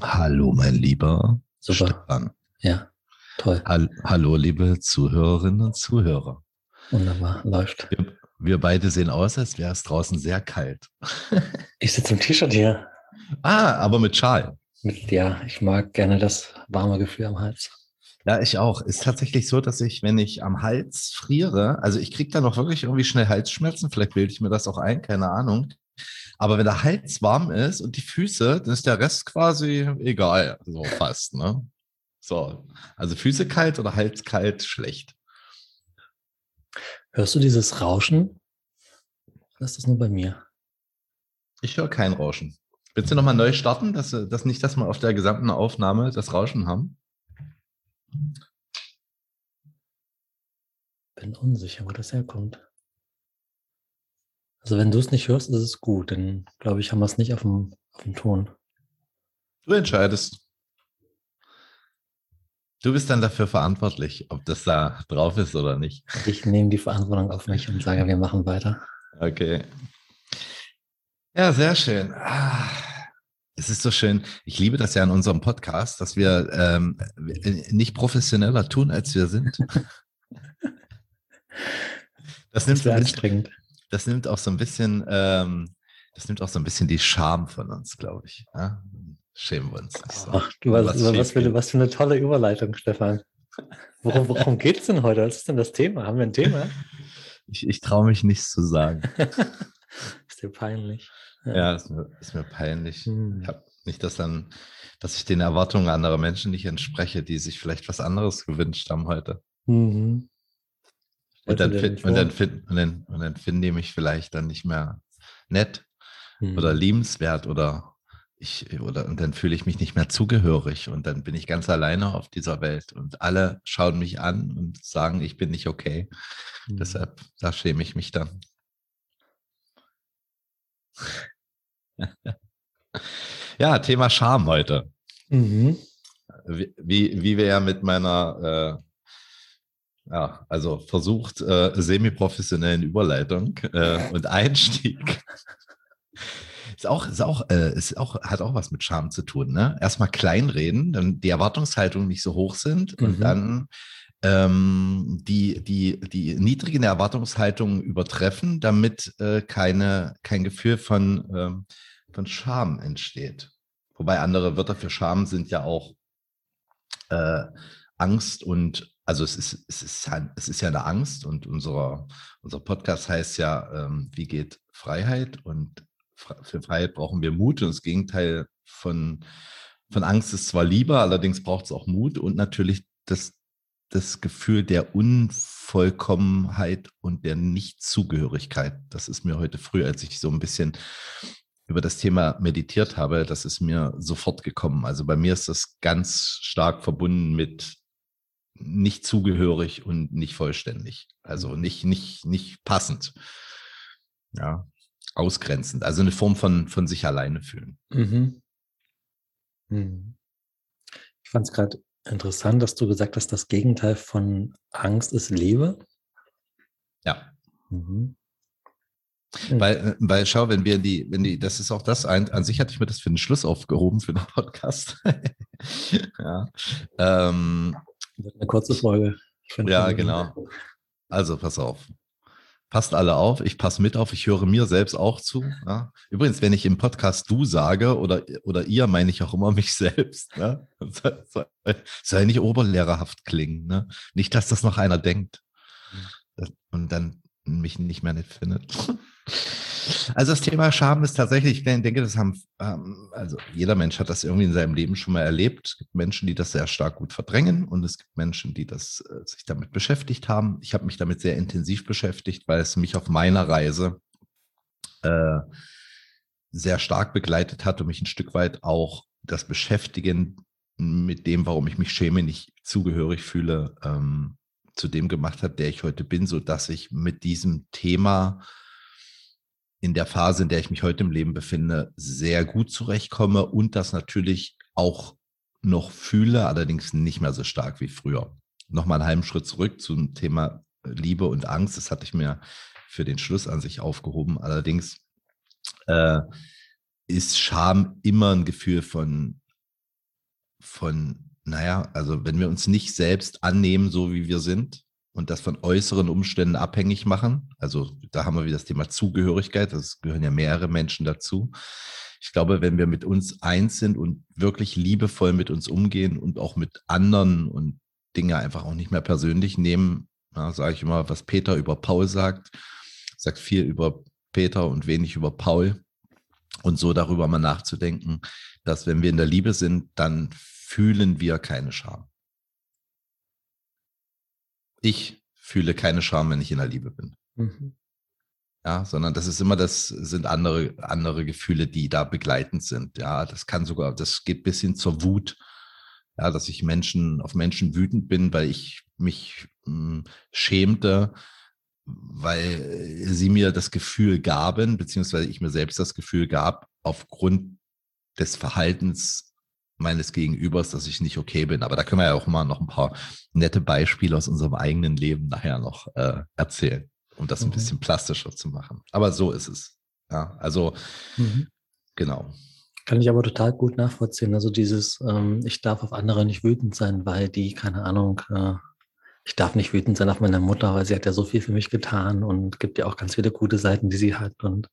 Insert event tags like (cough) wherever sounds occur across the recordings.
Hallo, mein lieber Super. Stefan. Ja, toll. Hall hallo, liebe Zuhörerinnen und Zuhörer. Wunderbar, läuft. Wir, wir beide sehen aus, als wäre es draußen sehr kalt. (laughs) Ich sitze im T-Shirt hier. Ah, aber mit Schal. Mit, ja, ich mag gerne das warme Gefühl am Hals. Ja, ich auch. Ist tatsächlich so, dass ich, wenn ich am Hals friere, also ich kriege dann auch wirklich irgendwie schnell Halsschmerzen, vielleicht bilde ich mir das auch ein, keine Ahnung. Aber wenn der Hals warm ist und die Füße, dann ist der Rest quasi egal, so fast, ne? So, also Füße kalt oder Hals kalt, schlecht. Hörst du dieses Rauschen? Oder ist das nur bei mir? Ich höre kein Rauschen. Willst du nochmal neu starten, dass, dass nicht, dass wir auf der gesamten Aufnahme das Rauschen haben? Bin unsicher, wo das herkommt. Also wenn du es nicht hörst, ist es gut. Dann glaube ich, haben wir es nicht auf dem, auf dem Ton. Du entscheidest. Du bist dann dafür verantwortlich, ob das da drauf ist oder nicht. Ich nehme die Verantwortung auf mich und sage, wir machen weiter. Okay. Ja, sehr schön. Ah, Es ist so schön. Ich liebe das ja in unserem Podcast, dass wir ähm, nicht professioneller tun, als wir sind. (laughs) Das nimmt, Das so wäre ein bisschen, anstrengend. Das nimmt auch so ein bisschen, ähm, das nimmt auch so ein bisschen die Scham von uns, glaube ich. Ja? Schämen wir uns nicht so. Ach, du, was, Was was, für, was für eine tolle Überleitung, Stefan. Worum, worum geht es denn heute? Was ist denn das Thema? Haben wir ein Thema? (laughs) Ich, ich traue mich nichts zu sagen. (laughs) ist dir peinlich. Ja, ist mir, ist mir peinlich. Hm. Ich habe nicht, dass dann, dass ich den Erwartungen anderer Menschen nicht entspreche, die sich vielleicht was anderes gewünscht haben heute. Mhm. Und dann, nicht und, dann fin- und, dann, und dann finden die mich vielleicht dann nicht mehr nett Mhm. oder liebenswert oder ich oder und dann fühle ich mich nicht mehr zugehörig und dann bin ich ganz alleine auf dieser Welt und alle schauen mich an und sagen, ich bin nicht okay. Mhm. Deshalb, da schäme ich mich dann. (laughs) ja, Thema Scham heute. Mhm. Wie, wie, wie wir ja mit meiner, äh, ja, also versucht, äh, semi-professionellen Überleitung äh, und Einstieg. Ist auch, ist auch, äh, ist auch, hat auch was mit Scham zu tun, ne? Erstmal kleinreden, dann die Erwartungshaltungen nicht so hoch sind und Mhm. dann ähm, die, die, die niedrigen Erwartungshaltungen übertreffen, damit äh, keine, kein Gefühl von, ähm, von Scham entsteht. Wobei andere Wörter für Scham sind ja auch äh, Angst und also es ist, es ist, ja- es ist ja eine Angst und unser, unser Podcast heißt ja, ähm, wie geht Freiheit? Und für Freiheit brauchen wir Mut und das Gegenteil von, von Angst ist zwar Liebe, allerdings braucht es auch Mut und natürlich das, das Gefühl der Unvollkommenheit und der Nichtzugehörigkeit. Das ist mir heute früh, als ich so ein bisschen über das Thema meditiert habe, das ist mir sofort gekommen. Also bei mir ist das ganz stark verbunden mit nicht zugehörig und nicht vollständig. Also nicht, nicht, nicht passend. Ja, ausgrenzend. Also eine Form von, von sich alleine fühlen. Mhm. Mhm. Ich fand es gerade interessant, dass du gesagt hast, das Gegenteil von Angst ist Liebe. Ja. Mhm. Weil, äh, weil schau, wenn wir die, wenn die, das ist auch das, ein, an sich hatte ich mir das für den Schluss aufgehoben für den Podcast. (laughs) ja. Ähm, eine kurze Folge. Ja, genau. Also pass auf. Passt alle auf, ich passe mit auf, ich höre mir selbst auch zu. Ja? Übrigens, wenn ich im Podcast du sage oder, oder ihr, meine ich auch immer (laughs) mich selbst. Ne? Soll, soll, nicht oberlehrerhaft klingen. Ne? Nicht, dass das noch einer denkt und dann mich nicht mehr nicht findet. Also das Thema Scham ist tatsächlich, ich denke, das haben, ähm, also jeder Mensch hat das irgendwie in seinem Leben schon mal erlebt. Es gibt Menschen, die das sehr stark gut verdrängen und es gibt Menschen, die das äh, sich damit beschäftigt haben. Ich habe mich damit sehr intensiv beschäftigt, weil es mich auf meiner Reise äh, sehr stark begleitet hat und mich ein Stück weit auch das Beschäftigen mit dem, warum ich mich schäme, nicht zugehörig fühle, ähm, zu dem gemacht hat, der ich heute bin, so dass ich mit diesem Thema in der Phase, in der ich mich heute im Leben befinde, sehr gut zurechtkomme und das natürlich auch noch fühle, allerdings nicht mehr so stark wie früher. Nochmal einen halben Schritt zurück zum Thema Liebe und Angst. Das hatte ich mir für den Schluss an sich aufgehoben. Allerdings äh, ist Scham immer ein Gefühl von von, naja, also wenn wir uns nicht selbst annehmen, so wie wir sind und das von äußeren Umständen abhängig machen, also da haben wir wieder das Thema Zugehörigkeit, das gehören ja mehrere Menschen dazu. Ich glaube, wenn wir mit uns eins sind und wirklich liebevoll mit uns umgehen und auch mit anderen und Dinge einfach auch nicht mehr persönlich nehmen, ja, sage ich immer, was Peter über Paul sagt, sagt viel über Peter und wenig über Paul. Und so darüber mal nachzudenken, dass wenn wir in der Liebe sind, dann fühlen wir keine Scham. Ich fühle keine Scham, wenn ich in der Liebe bin. Mhm. Ja, sondern das ist immer, das sind andere, andere Gefühle, die da begleitend sind. Ja, das kann sogar, das geht bis hin zur Wut. Ja, dass ich Menschen, auf Menschen wütend bin, weil ich mich mh, hm, schämte, weil sie mir das Gefühl gaben, beziehungsweise ich mir selbst das Gefühl gab, aufgrund des Verhaltens meines Gegenübers, dass ich nicht okay bin. Aber da können wir ja auch mal noch ein paar nette Beispiele aus unserem eigenen Leben nachher noch äh, erzählen, um das ein mhm. bisschen plastischer zu machen. Aber so ist es. Ja, also mhm. genau. Kann ich aber total gut nachvollziehen. Also dieses, ähm, ich darf auf andere nicht wütend sein, weil die, keine Ahnung, äh, ich darf nicht wütend sein auf meine Mutter, weil sie hat ja so viel für mich getan und gibt ja auch ganz viele gute Seiten, die sie hat und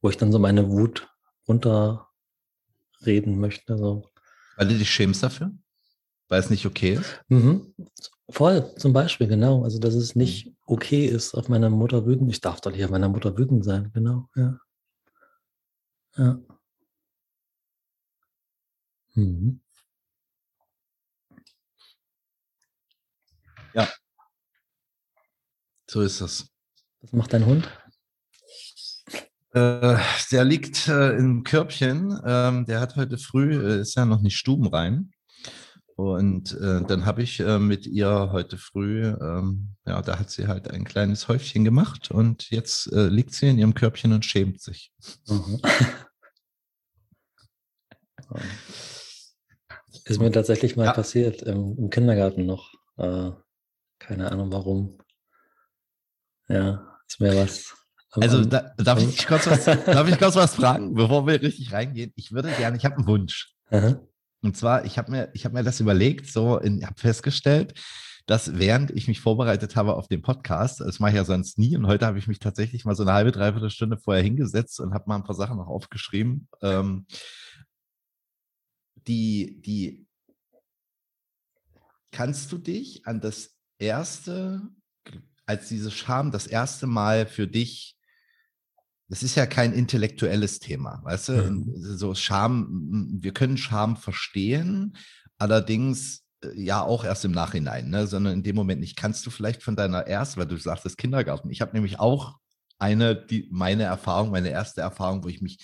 wo ich dann so meine Wut runterreden möchte. So. Weil du dich schämst dafür? Weil es nicht okay ist? Mhm. Voll, zum Beispiel, genau. Also, dass es nicht mhm. okay ist, auf meine Mutter wütend. Ich darf doch nicht auf meiner Mutter wütend sein, genau, ja. Ja. Mhm. Ja. So ist das. Was macht dein Hund? Äh, der liegt äh, im Körbchen. Ähm, der hat heute früh, äh, ist ja noch nicht stubenrein. Und äh, dann habe ich äh, mit ihr heute früh, ähm, ja, da hat sie halt ein kleines Häufchen gemacht und jetzt äh, liegt sie in ihrem Körbchen und schämt sich. Mhm. (laughs) Ist mir tatsächlich mal ja. passiert im, im, Kindergarten noch. keine Ahnung warum. Ja, ist mir was. Also da, darf, ich kurz was, (laughs) darf ich kurz was fragen, bevor wir richtig reingehen? Ich würde gerne, ich habe einen Wunsch. Aha. Und zwar, ich habe mir, ich mir das überlegt, so, ich habe festgestellt, dass während ich mich vorbereitet habe auf den Podcast, das mache ich ja sonst nie, und heute habe ich mich tatsächlich mal so eine halbe, dreiviertel Stunde vorher hingesetzt und habe mal ein paar Sachen noch aufgeschrieben, ähm, die, die, kannst du dich an das erste als diese Scham das erste Mal für dich, das ist ja kein intellektuelles Thema, weißt du? Mhm. So Scham, wir können Scham verstehen, allerdings äh, ja auch erst im Nachhinein, ne? sondern in dem Moment nicht. Kannst du vielleicht von deiner ersten, weil du sagst, das Kindergarten. Ich habe nämlich auch eine, die, meine Erfahrung, meine erste Erfahrung, wo ich mich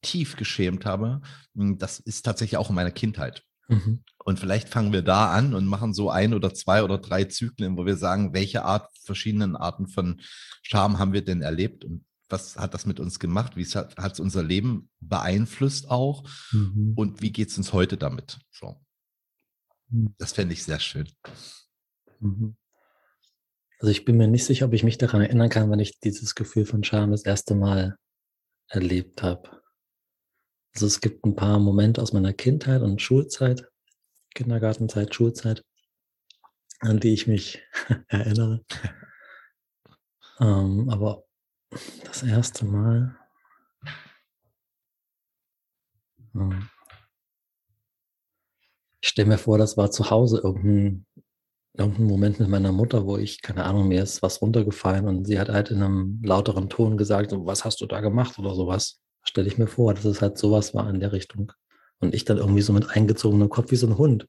tief geschämt habe. Hm, das ist tatsächlich auch in meiner Kindheit. Mhm. Und vielleicht fangen wir da an und machen so ein oder zwei oder drei Zyklen, wo wir sagen, welche Art, verschiedenen Arten von Scham haben wir denn erlebt und was hat das mit uns gemacht? Wie hat es unser Leben beeinflusst auch? Mhm. Und wie geht es uns heute damit? So. Mhm. Das fände ich sehr schön. Mhm. Also ich bin mir nicht sicher, ob ich mich daran erinnern kann, wenn ich dieses Gefühl von Scham das erste Mal erlebt habe. Also es gibt ein paar Momente aus meiner Kindheit und Schulzeit, Kindergartenzeit, Schulzeit, an die ich mich (laughs) erinnere. (laughs) Ähm, aber das erste Mal. Ähm, ich stelle mir vor, das war zu Hause irgendein, irgendein Moment mit meiner Mutter, wo ich, keine Ahnung, mir ist was runtergefallen und sie hat halt in einem lauteren Ton gesagt, was hast du da gemacht oder sowas stelle ich mir vor, dass es halt sowas war in der Richtung. Und ich dann irgendwie so mit eingezogenem Kopf wie so ein Hund.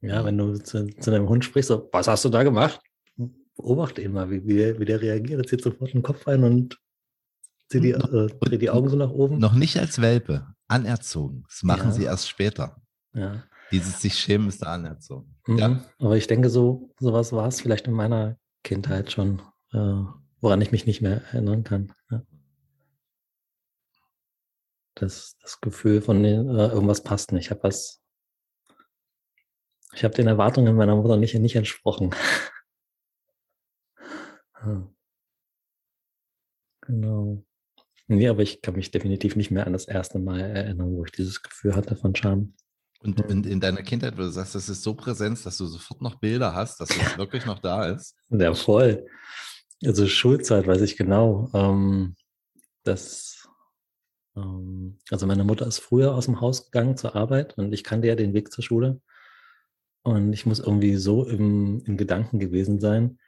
Ja, wenn du zu, zu deinem Hund sprichst, so, was hast du da gemacht? Beobachte ihn mal, wie, wie, wie der reagiert. Zieht sofort den Kopf ein und zieht die, äh, dreht die Augen so nach oben. Noch nicht als Welpe, anerzogen. Das machen ja. sie erst später. Ja. Dieses sich schämen ist da anerzogen. Mhm. Ja. Aber ich denke, so sowas war es vielleicht in meiner Kindheit schon, äh, woran ich mich nicht mehr erinnern kann. Ja das, das Gefühl von äh, irgendwas passt nicht. Ich habe was, ich habe den Erwartungen meiner Mutter nicht, nicht entsprochen. Genau. Nee, aber ich kann mich definitiv nicht mehr an das erste Mal erinnern, wo ich dieses Gefühl hatte von Scham. Und in, in, deiner Kindheit, wo du sagst, das ist so präsent, dass du sofort noch Bilder hast, dass es wirklich noch da ist. Ja, voll. Also Schulzeit weiß ich genau. Ähm, dass, ähm, also meine Mutter ist früher aus dem Haus gegangen zur Arbeit und ich kannte ja den Weg zur Schule. Und ich muss irgendwie so im, im Gedanken gewesen sein,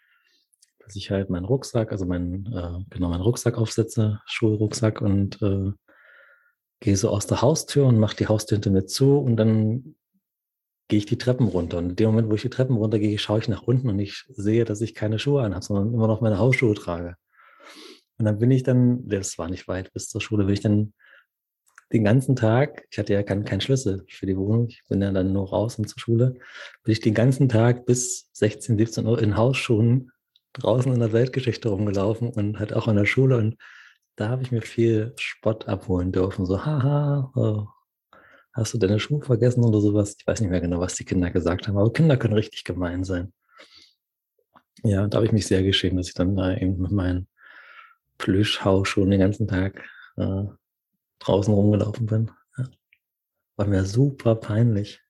dass ich halt meinen Rucksack, also meinen, äh, genau meinen Rucksack aufsetze, Schulrucksack und äh, gehe so aus der Haustür und mache die Haustür hinter mir zu und dann gehe ich die Treppen runter. Und in dem Moment, wo ich die Treppen runtergehe, schaue ich nach unten und ich sehe, dass ich keine Schuhe anhabe, sondern immer noch meine Hausschuhe trage. Und dann bin ich dann, das war nicht weit bis zur Schule, bin ich dann den ganzen Tag, ich hatte ja keinen kein Schlüssel für die Wohnung, ich bin ja dann nur raus und zur Schule, bin ich den ganzen Tag bis 16, 17 Uhr in Hausschuhen draußen in der Weltgeschichte rumgelaufen und halt auch in der Schule und da habe ich mir viel Spott abholen dürfen. So, haha, oh, hast du deine Schuhe vergessen oder sowas? Ich weiß nicht mehr genau, was die Kinder gesagt haben, aber Kinder können richtig gemein sein. Ja, da habe ich mich sehr geschämt, dass ich dann da eben mit meinen Plüschhausschuhen den ganzen Tag äh, draußen rumgelaufen bin. Ja. War mir super peinlich.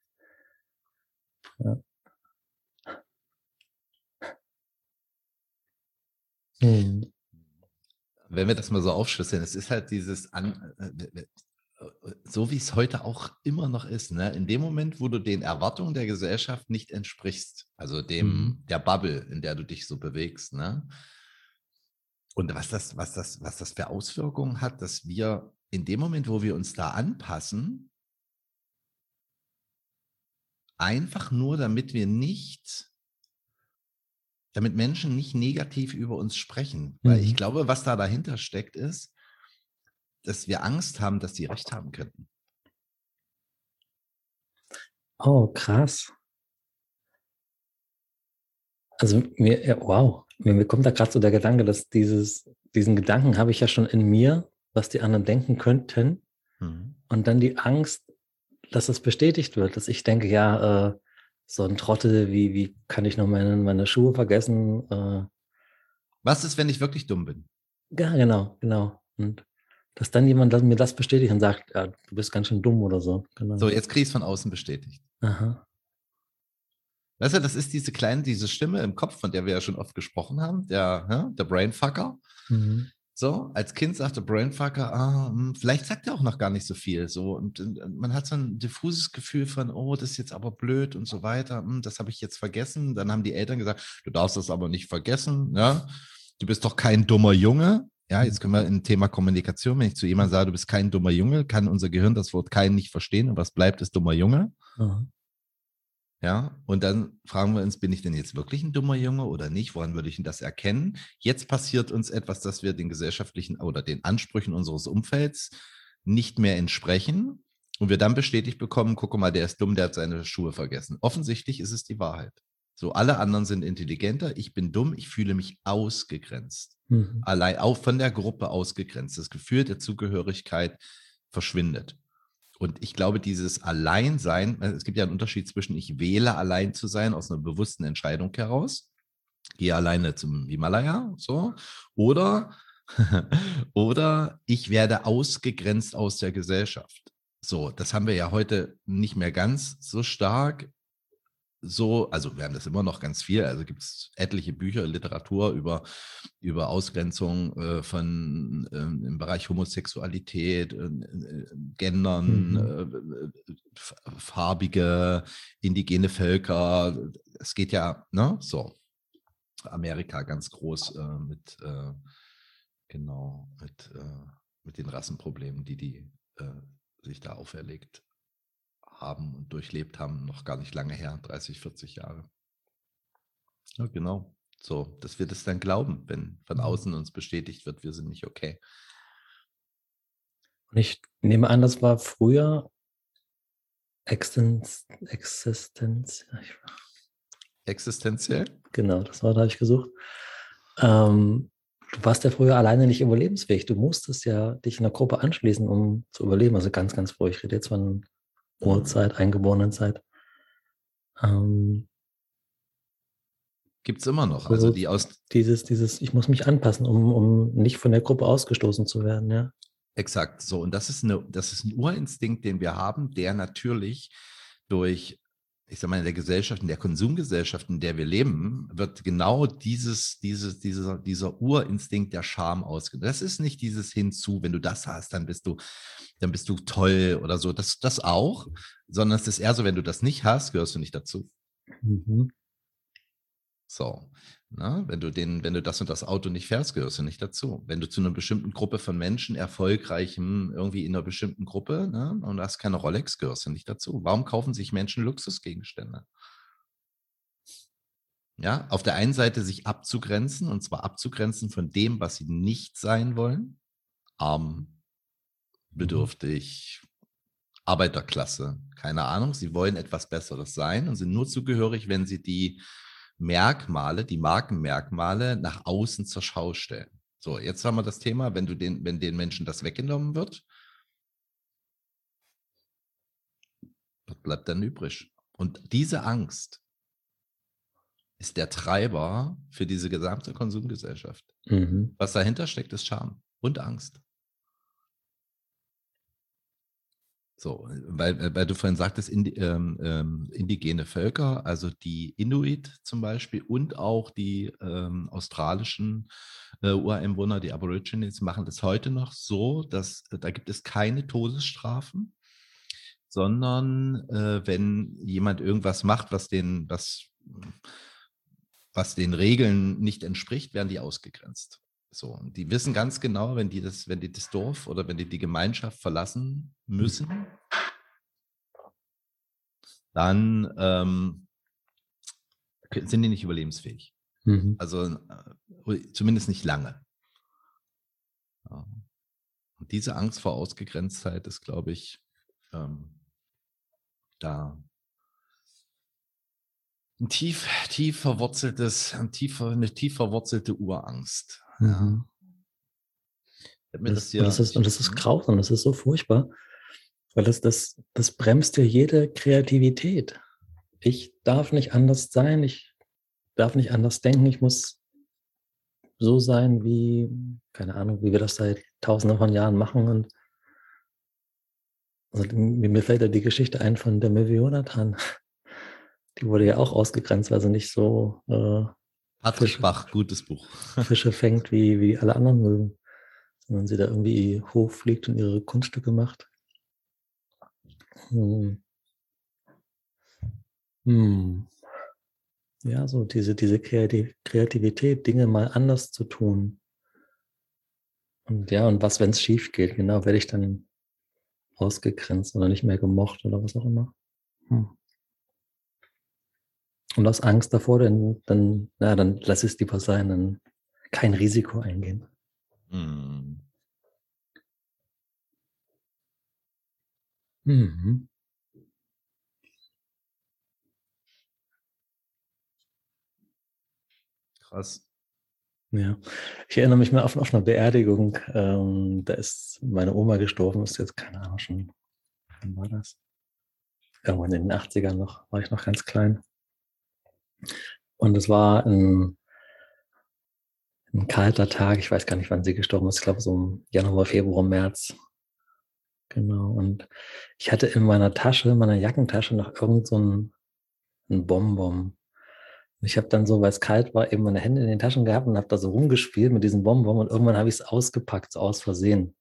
Ja. Hm wenn wir das mal so aufschlüsseln, es ist halt dieses, an, äh, so wie es heute auch immer noch ist, ne? in dem Moment, wo du den Erwartungen der Gesellschaft nicht entsprichst, also dem, mhm. der Bubble, in der du dich so bewegst, ne? und was das, was, das, was das für Auswirkungen hat, dass wir in dem Moment, wo wir uns da anpassen, einfach nur, damit wir nicht damit Menschen nicht negativ über uns sprechen. Weil ich mhm. glaube, was da dahinter steckt, ist, dass wir Angst haben, dass sie recht haben könnten. Oh, krass. Also mir, wow, mir, mir kommt da gerade so der Gedanke, dass dieses, diesen Gedanken habe ich ja schon in mir, was die anderen denken könnten. Mhm. Und dann die Angst, dass das bestätigt wird, dass ich denke, ja, äh, so ein Trottel, wie, wie kann ich noch meine, meine Schuhe vergessen? Äh, Was ist, wenn ich wirklich dumm bin? Ja, genau, genau. Und dass dann jemand mir das bestätigt und sagt, ja, du bist ganz schön dumm oder so. Genau. So, jetzt krieg ich es von außen bestätigt. Aha. Weißt du, das ist diese kleine, diese Stimme im Kopf, von der wir ja schon oft gesprochen haben, der, ja, der Brainfucker. Mhm. So, als Kind sagte Brainfucker, ah, hm, vielleicht sagt er auch noch gar nicht so viel. So, und, und, man hat so ein diffuses Gefühl von, oh, das ist jetzt aber blöd und so weiter. Hm, das habe ich jetzt vergessen. Dann haben die Eltern gesagt, du darfst das aber nicht vergessen. Ja, du bist doch kein dummer Junge. Ja, jetzt können wir in Thema Kommunikation, wenn ich zu jemandem sage, du bist kein dummer Junge, kann unser Gehirn das Wort kein nicht verstehen und was bleibt, ist dummer Junge. Mhm. Ja, und dann fragen wir uns, bin ich denn jetzt wirklich ein dummer Junge oder nicht? Woran würde ich denn das erkennen? Jetzt passiert uns etwas, dass wir den gesellschaftlichen oder den Ansprüchen unseres Umfelds nicht mehr entsprechen und wir dann bestätigt bekommen, guck mal, der ist dumm, der hat seine Schuhe vergessen. Offensichtlich ist es die Wahrheit. So, alle anderen sind intelligenter, ich bin dumm, ich fühle mich ausgegrenzt. Mhm. Allein auch von der Gruppe ausgegrenzt. Das Gefühl der Zugehörigkeit verschwindet. Und ich glaube, dieses Alleinsein, äh, es gibt ja einen Unterschied zwischen ich wähle allein zu sein aus einer bewussten Entscheidung heraus, gehe alleine zum Himalaya, so, oder, (laughs) oder ich werde ausgegrenzt aus der Gesellschaft. So, das haben wir ja heute nicht mehr ganz so stark so, also wir haben das immer noch ganz viel, also gibt es etliche Bücher, Literatur über, über Ausgrenzung äh, von ähm, im Bereich Homosexualität, äh, äh Gendern, mhm. äh, farbige, indigene Völker. Es geht ja, ne, so. Amerika ganz groß äh, mit, äh, genau, mit, mit den Rassenproblemen, die die sich da auferlegt haben und durchlebt haben, noch gar nicht lange her, 30, 40 Jahre. Ja, genau. So, dass wir das dann glauben, wenn von mhm. außen uns bestätigt wird, wir sind nicht okay. Und ich nehme an, das war früher Existenz. Existenz Existenziell? Genau, das Wort habe ich gesucht. Ähm, du warst ja früher alleine nicht überlebensfähig. Du musstest ja dich in einer Gruppe anschließen, um zu überleben. Also ganz, ganz früh. Ich rede jetzt von Uhrzeit, Eingeborenenzeit. Ähm, Gibt es immer noch. Also, also die aus. Dieses, dieses, ich muss mich anpassen, um, um nicht von der Gruppe ausgestoßen zu werden, ja. Exakt. So, und das ist, eine, das ist ein Urinstinkt, den wir haben, der natürlich durch, ich sag mal, in der Gesellschaft, in der Konsumgesellschaft, in der wir leben, wird genau dieses, dieses, dieser, dieser Urinstinkt der Scham ausgenutzt. Das ist nicht dieses Hinzu, wenn du das hast, dann bist du, dann bist du toll oder so. Das, das auch, sondern es ist eher so, wenn du das nicht hast, gehörst du nicht dazu. Mhm. So. Na, wenn du den, wenn du das und das Auto nicht fährst, gehörst du nicht dazu. Wenn du zu einer bestimmten Gruppe von Menschen, erfolgreichem, irgendwie in einer bestimmten Gruppe, ne, und hast keine Rolex, gehörst du nicht dazu. Warum kaufen sich Menschen Luxusgegenstände? Ja, auf der einen Seite sich abzugrenzen, und zwar abzugrenzen von dem, was sie nicht sein wollen. Arm, mhm. bedürftig, Arbeiterklasse, keine Ahnung. Sie wollen etwas Besseres sein und sind nur zugehörig, wenn sie die Merkmale, die Markenmerkmale nach außen zur Schau stellen. So, jetzt haben wir das Thema, wenn du den, wenn den Menschen das weggenommen wird, was bleibt dann übrig? Und diese Angst ist der Treiber für diese gesamte Konsumgesellschaft. Mhm. Was dahinter steckt, ist Scham und Angst. So, weil, äh, weil du vorhin sagtest, indi, ähm, ähm, indigene Völker, also die Inuit zum Beispiel und auch die ähm, australischen äh, Ureinwohner, die Aborigines, machen das heute noch so, dass äh, da gibt es keine Todesstrafen, sondern äh, wenn jemand irgendwas macht, was den, was, was den Regeln nicht entspricht, werden die ausgegrenzt. So, und die wissen ganz genau, wenn die das, wenn die das Dorf oder wenn die die Gemeinschaft verlassen müssen, dann ähm, sind die nicht überlebensfähig. Mhm. Also äh, zumindest nicht lange. Ja. Und diese Angst vor Ausgegrenztheit ist, glaube ich, ähm, da ein tief, tief verwurzeltes, ein tiefer, eine tief verwurzelte Urangst. Mhm. Das, das, ja, das, ist, und das ist grausam, das ist so furchtbar, weil das, das, das bremst ja jede Kreativität. Ich darf nicht anders sein, ich darf nicht anders denken, ich muss so sein, wie, keine Ahnung, wie wir das seit tausenden von Jahren machen. Und also, mir fällt ja die Geschichte ein von der Möwe Jonathan. (laughs) Die wurde ja auch ausgegrenzt, weil sie nicht so äh, Patrick Fische, Bach, gutes Buch. (laughs) Fische fängt, wie, wie alle anderen mögen. Wenn sie da irgendwie hochfliegt und ihre Kunststücke macht. Hm. Hm. Ja, so diese, diese Kreativität, Dinge mal anders zu tun. Und ja, und was, wenn es schief geht? Genau, werde ich dann ausgegrenzt oder nicht mehr gemocht oder was auch immer. Hm. Und aus Angst davor, dann, dann, na, dann lass es lieber sein, dann kein Risiko eingehen. Mhm. Mhm. Krass. Ja, ich erinnere mich mal auf, auf eine Beerdigung. Ähm, da ist meine Oma gestorben, ist jetzt keine Ahnung schon. Wann war das? Irgendwann in den 80ern noch, war ich noch ganz klein. Und es war ein, ein kalter Tag. Ich weiß gar nicht, wann sie gestorben ist. Ich glaube, so im Januar, Februar, März. Genau. Und ich hatte in meiner Tasche, in meiner Jackentasche noch irgend so ein, ein Bonbon. Ich habe dann so, weil es kalt war, eben meine Hände in den Taschen gehabt und habe da so rumgespielt mit diesem Bonbon und irgendwann habe ich es ausgepackt, so aus Versehen.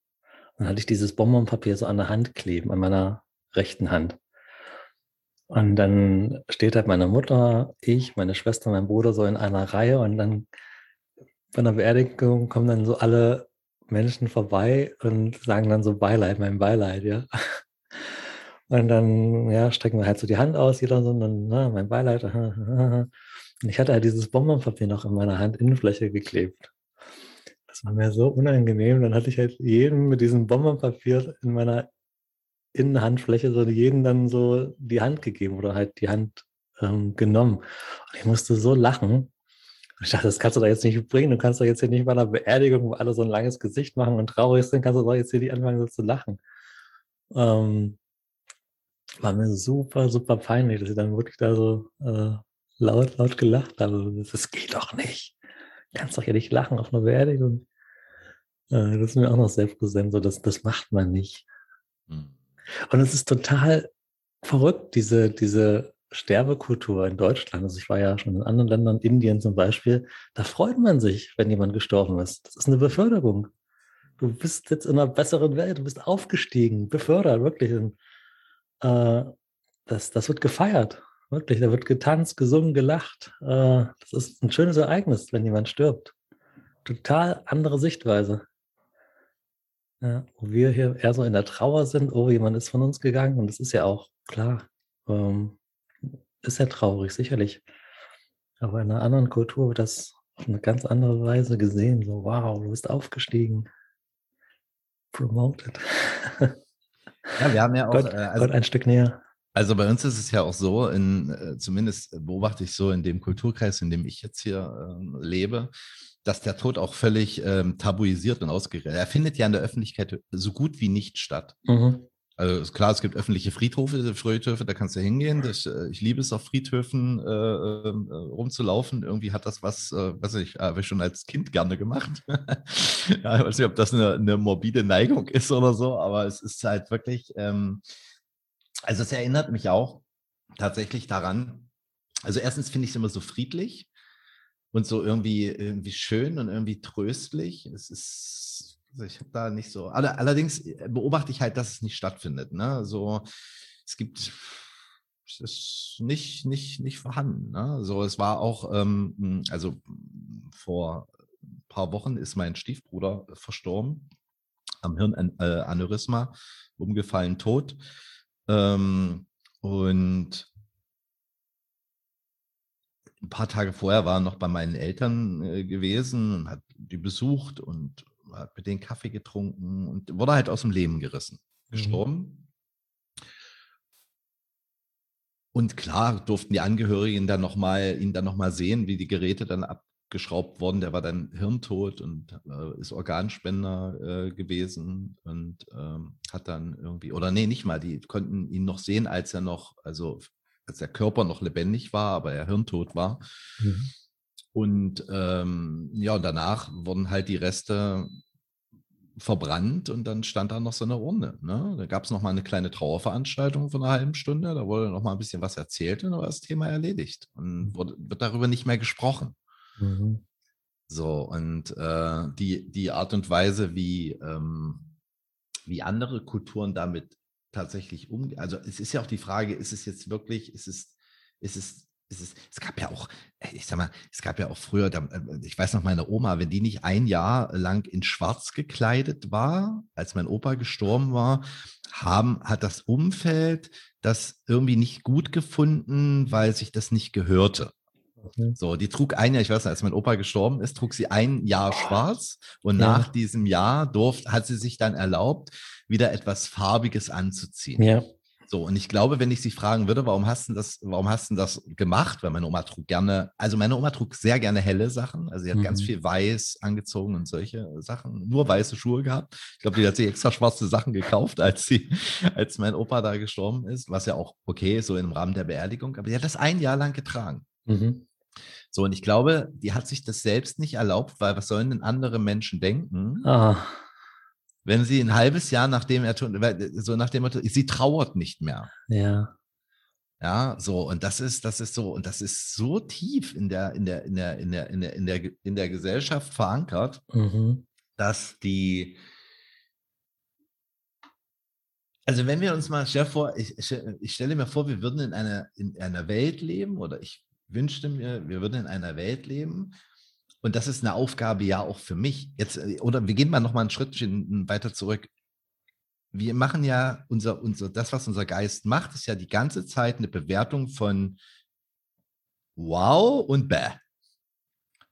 dann hatte ich dieses Bonbonpapier so an der Hand kleben, an meiner rechten Hand. Und dann steht halt meine Mutter, ich, meine Schwester, mein Bruder so in einer Reihe und dann bei einer Beerdigung kommen dann so alle Menschen vorbei und sagen dann so Beileid, mein Beileid, ja. (laughs) Und dann, ja, strecken wir halt so die Hand aus, jeder so, und dann, na, mein Beileid. (laughs) Und ich hatte halt dieses Bonbonpapier noch in meiner Hand Innenfläche geklebt. Das war mir so unangenehm. Dann hatte ich halt jeden mit diesem Bonbonpapier in meiner Innenhandfläche so jeden dann so die Hand gegeben oder halt die Hand ähm, genommen. Und ich musste so lachen. Ich dachte, das kannst du da jetzt nicht bringen. Du kannst doch jetzt hier nicht bei einer Beerdigung, wo alle so ein langes Gesicht machen und traurig sind, kannst du doch jetzt hier nicht anfangen, so zu lachen. Ähm, war mir super, super peinlich, dass ich dann wirklich da so äh, laut, laut gelacht habe. Das geht doch nicht. Du kannst doch hier nicht lachen auf einer Beerdigung. Äh, das ist mir auch noch sehr präsent, so das, das macht man nicht. Mhm. Und es ist total verrückt, diese, diese Sterbekultur in Deutschland. Also ich war ja schon in anderen Ländern, Indien zum Beispiel, da freut man sich, wenn jemand gestorben ist. Das ist eine Beförderung. Du bist jetzt in einer besseren Welt, du bist aufgestiegen, befördert, wirklich. Und, äh, das, das wird gefeiert, wirklich. Da wird getanzt, gesungen, gelacht. Äh, das ist ein schönes Ereignis, wenn jemand stirbt. Total andere Sichtweise. Ja, wo wir hier eher so in der Trauer sind, oh, jemand ist von uns gegangen und das ist ja auch klar. Ähm, ist ja traurig, sicherlich. Aber in einer anderen Kultur wird das auf eine ganz andere Weise gesehen. So, wow, du bist aufgestiegen. Promoted. Ja, wir haben ja auch Gott, äh, also, Gott ein Stück näher. Also bei uns ist es ja auch so, in, äh, zumindest beobachte ich so in dem Kulturkreis, in dem ich jetzt hier äh, lebe, dass der Tod auch völlig ähm, tabuisiert und ausgeredet. Er findet ja in der Öffentlichkeit so gut wie nicht statt. Mhm. Also klar, es gibt öffentliche Friedhöfe, Friedhöfe, da kannst du hingehen. Das, äh, ich liebe es, auf Friedhöfen äh, äh, rumzulaufen. Irgendwie hat das was, äh, weiß ich, habe ich schon als Kind gerne gemacht. (laughs) ja, ich weiß nicht, ob das eine, eine, morbide Neigung ist oder so, aber es ist halt wirklich, ähm, also es erinnert mich auch tatsächlich daran. Also erstens finde ich es immer so friedlich und so irgendwie, irgendwie schön und irgendwie tröstlich. Es ist, also ich habe da nicht so, allerdings äh, beobachte ich halt, dass es nicht stattfindet. Ne? So, es gibt, es ist nicht, nicht, nicht vorhanden. Ne? So, es war auch, ähm, hm, also vor ein paar Wochen ist mein Stiefbruder verstorben am Hirnaneurysma, umgefallen tot. Ähm, und ein paar Tage vorher war er noch bei meinen Eltern äh, gewesen und hat die besucht und hat mit denen Kaffee getrunken und wurde halt aus dem Leben gerissen, mhm. gestorben. Mhm. Und klar durften die Angehörigen dann noch mal, ihn dann nochmal sehen, wie die Geräte dann abgeschraubt wurden. Der war dann hirntot und äh, ist Organspender äh, gewesen und ähm, hat dann irgendwie, oder nee, nicht mal, die konnten ihn noch sehen, als er noch, also als der Körper noch lebendig war, aber er hirntot war. Mhm. Und ähm, ja, danach wurden halt die Reste verbrannt und dann stand da noch so eine Urne. Ne? Da gab es noch mal eine kleine Trauerveranstaltung von einer halben Stunde. Da wurde noch mal ein bisschen was erzählt und dann war das Thema erledigt und mhm. wurde, wird darüber nicht mehr gesprochen. Mhm. So und äh, die, die Art und Weise, wie, ähm, wie andere Kulturen damit tatsächlich um. Also es ist ja auch die Frage, ist es jetzt wirklich, ist es, ist es, ist es, es gab ja auch, ich sag mal, es gab ja auch früher, äh, ich weiß noch, meine Oma, wenn die nicht ein Jahr lang in Schwarz gekleidet war, als mein Opa gestorben war, haben, hat das Umfeld das irgendwie nicht gut gefunden, weil sich das nicht gehörte. So, die trug ein Jahr, ich weiß nicht, als mein Opa gestorben ist, trug sie ein Jahr schwarz und ja. nach diesem Jahr durfte, hat sie sich dann erlaubt, wieder etwas Farbiges anzuziehen. Ja. So, und ich glaube, wenn ich sie fragen würde, warum hast du das, warum hast du das gemacht? Weil meine Oma trug gerne, also meine Oma trug sehr gerne helle Sachen. Also sie hat mhm. ganz viel weiß angezogen und solche Sachen, nur weiße Schuhe gehabt. Ich glaube, die hat sich extra schwarze Sachen gekauft, als sie, als mein Opa da gestorben ist, was ja auch okay ist, so im Rahmen der Beerdigung. Aber die hat das ein Jahr lang getragen. Mhm. So, und ich glaube, die hat sich das selbst nicht erlaubt, weil was sollen denn andere Menschen denken? Ah wenn sie ein halbes Jahr nachdem er so nachdem er sie trauert nicht mehr. Ja. Ja, so und das ist das ist so und das ist so tief in der in der in der in der in der in der, in der Gesellschaft verankert, mhm. dass die also wenn wir uns mal stell vor, ich, ich stelle mir vor, wir würden in einer in einer Welt leben oder ich wünschte mir, wir würden in einer Welt leben, und das ist eine Aufgabe ja auch für mich. Jetzt, äh, oder wir gehen mal noch mal einen Schritt weiter zurück. Wir machen ja unser, unser, das, was unser Geist macht, ist ja die ganze Zeit eine Bewertung von wow und bäh.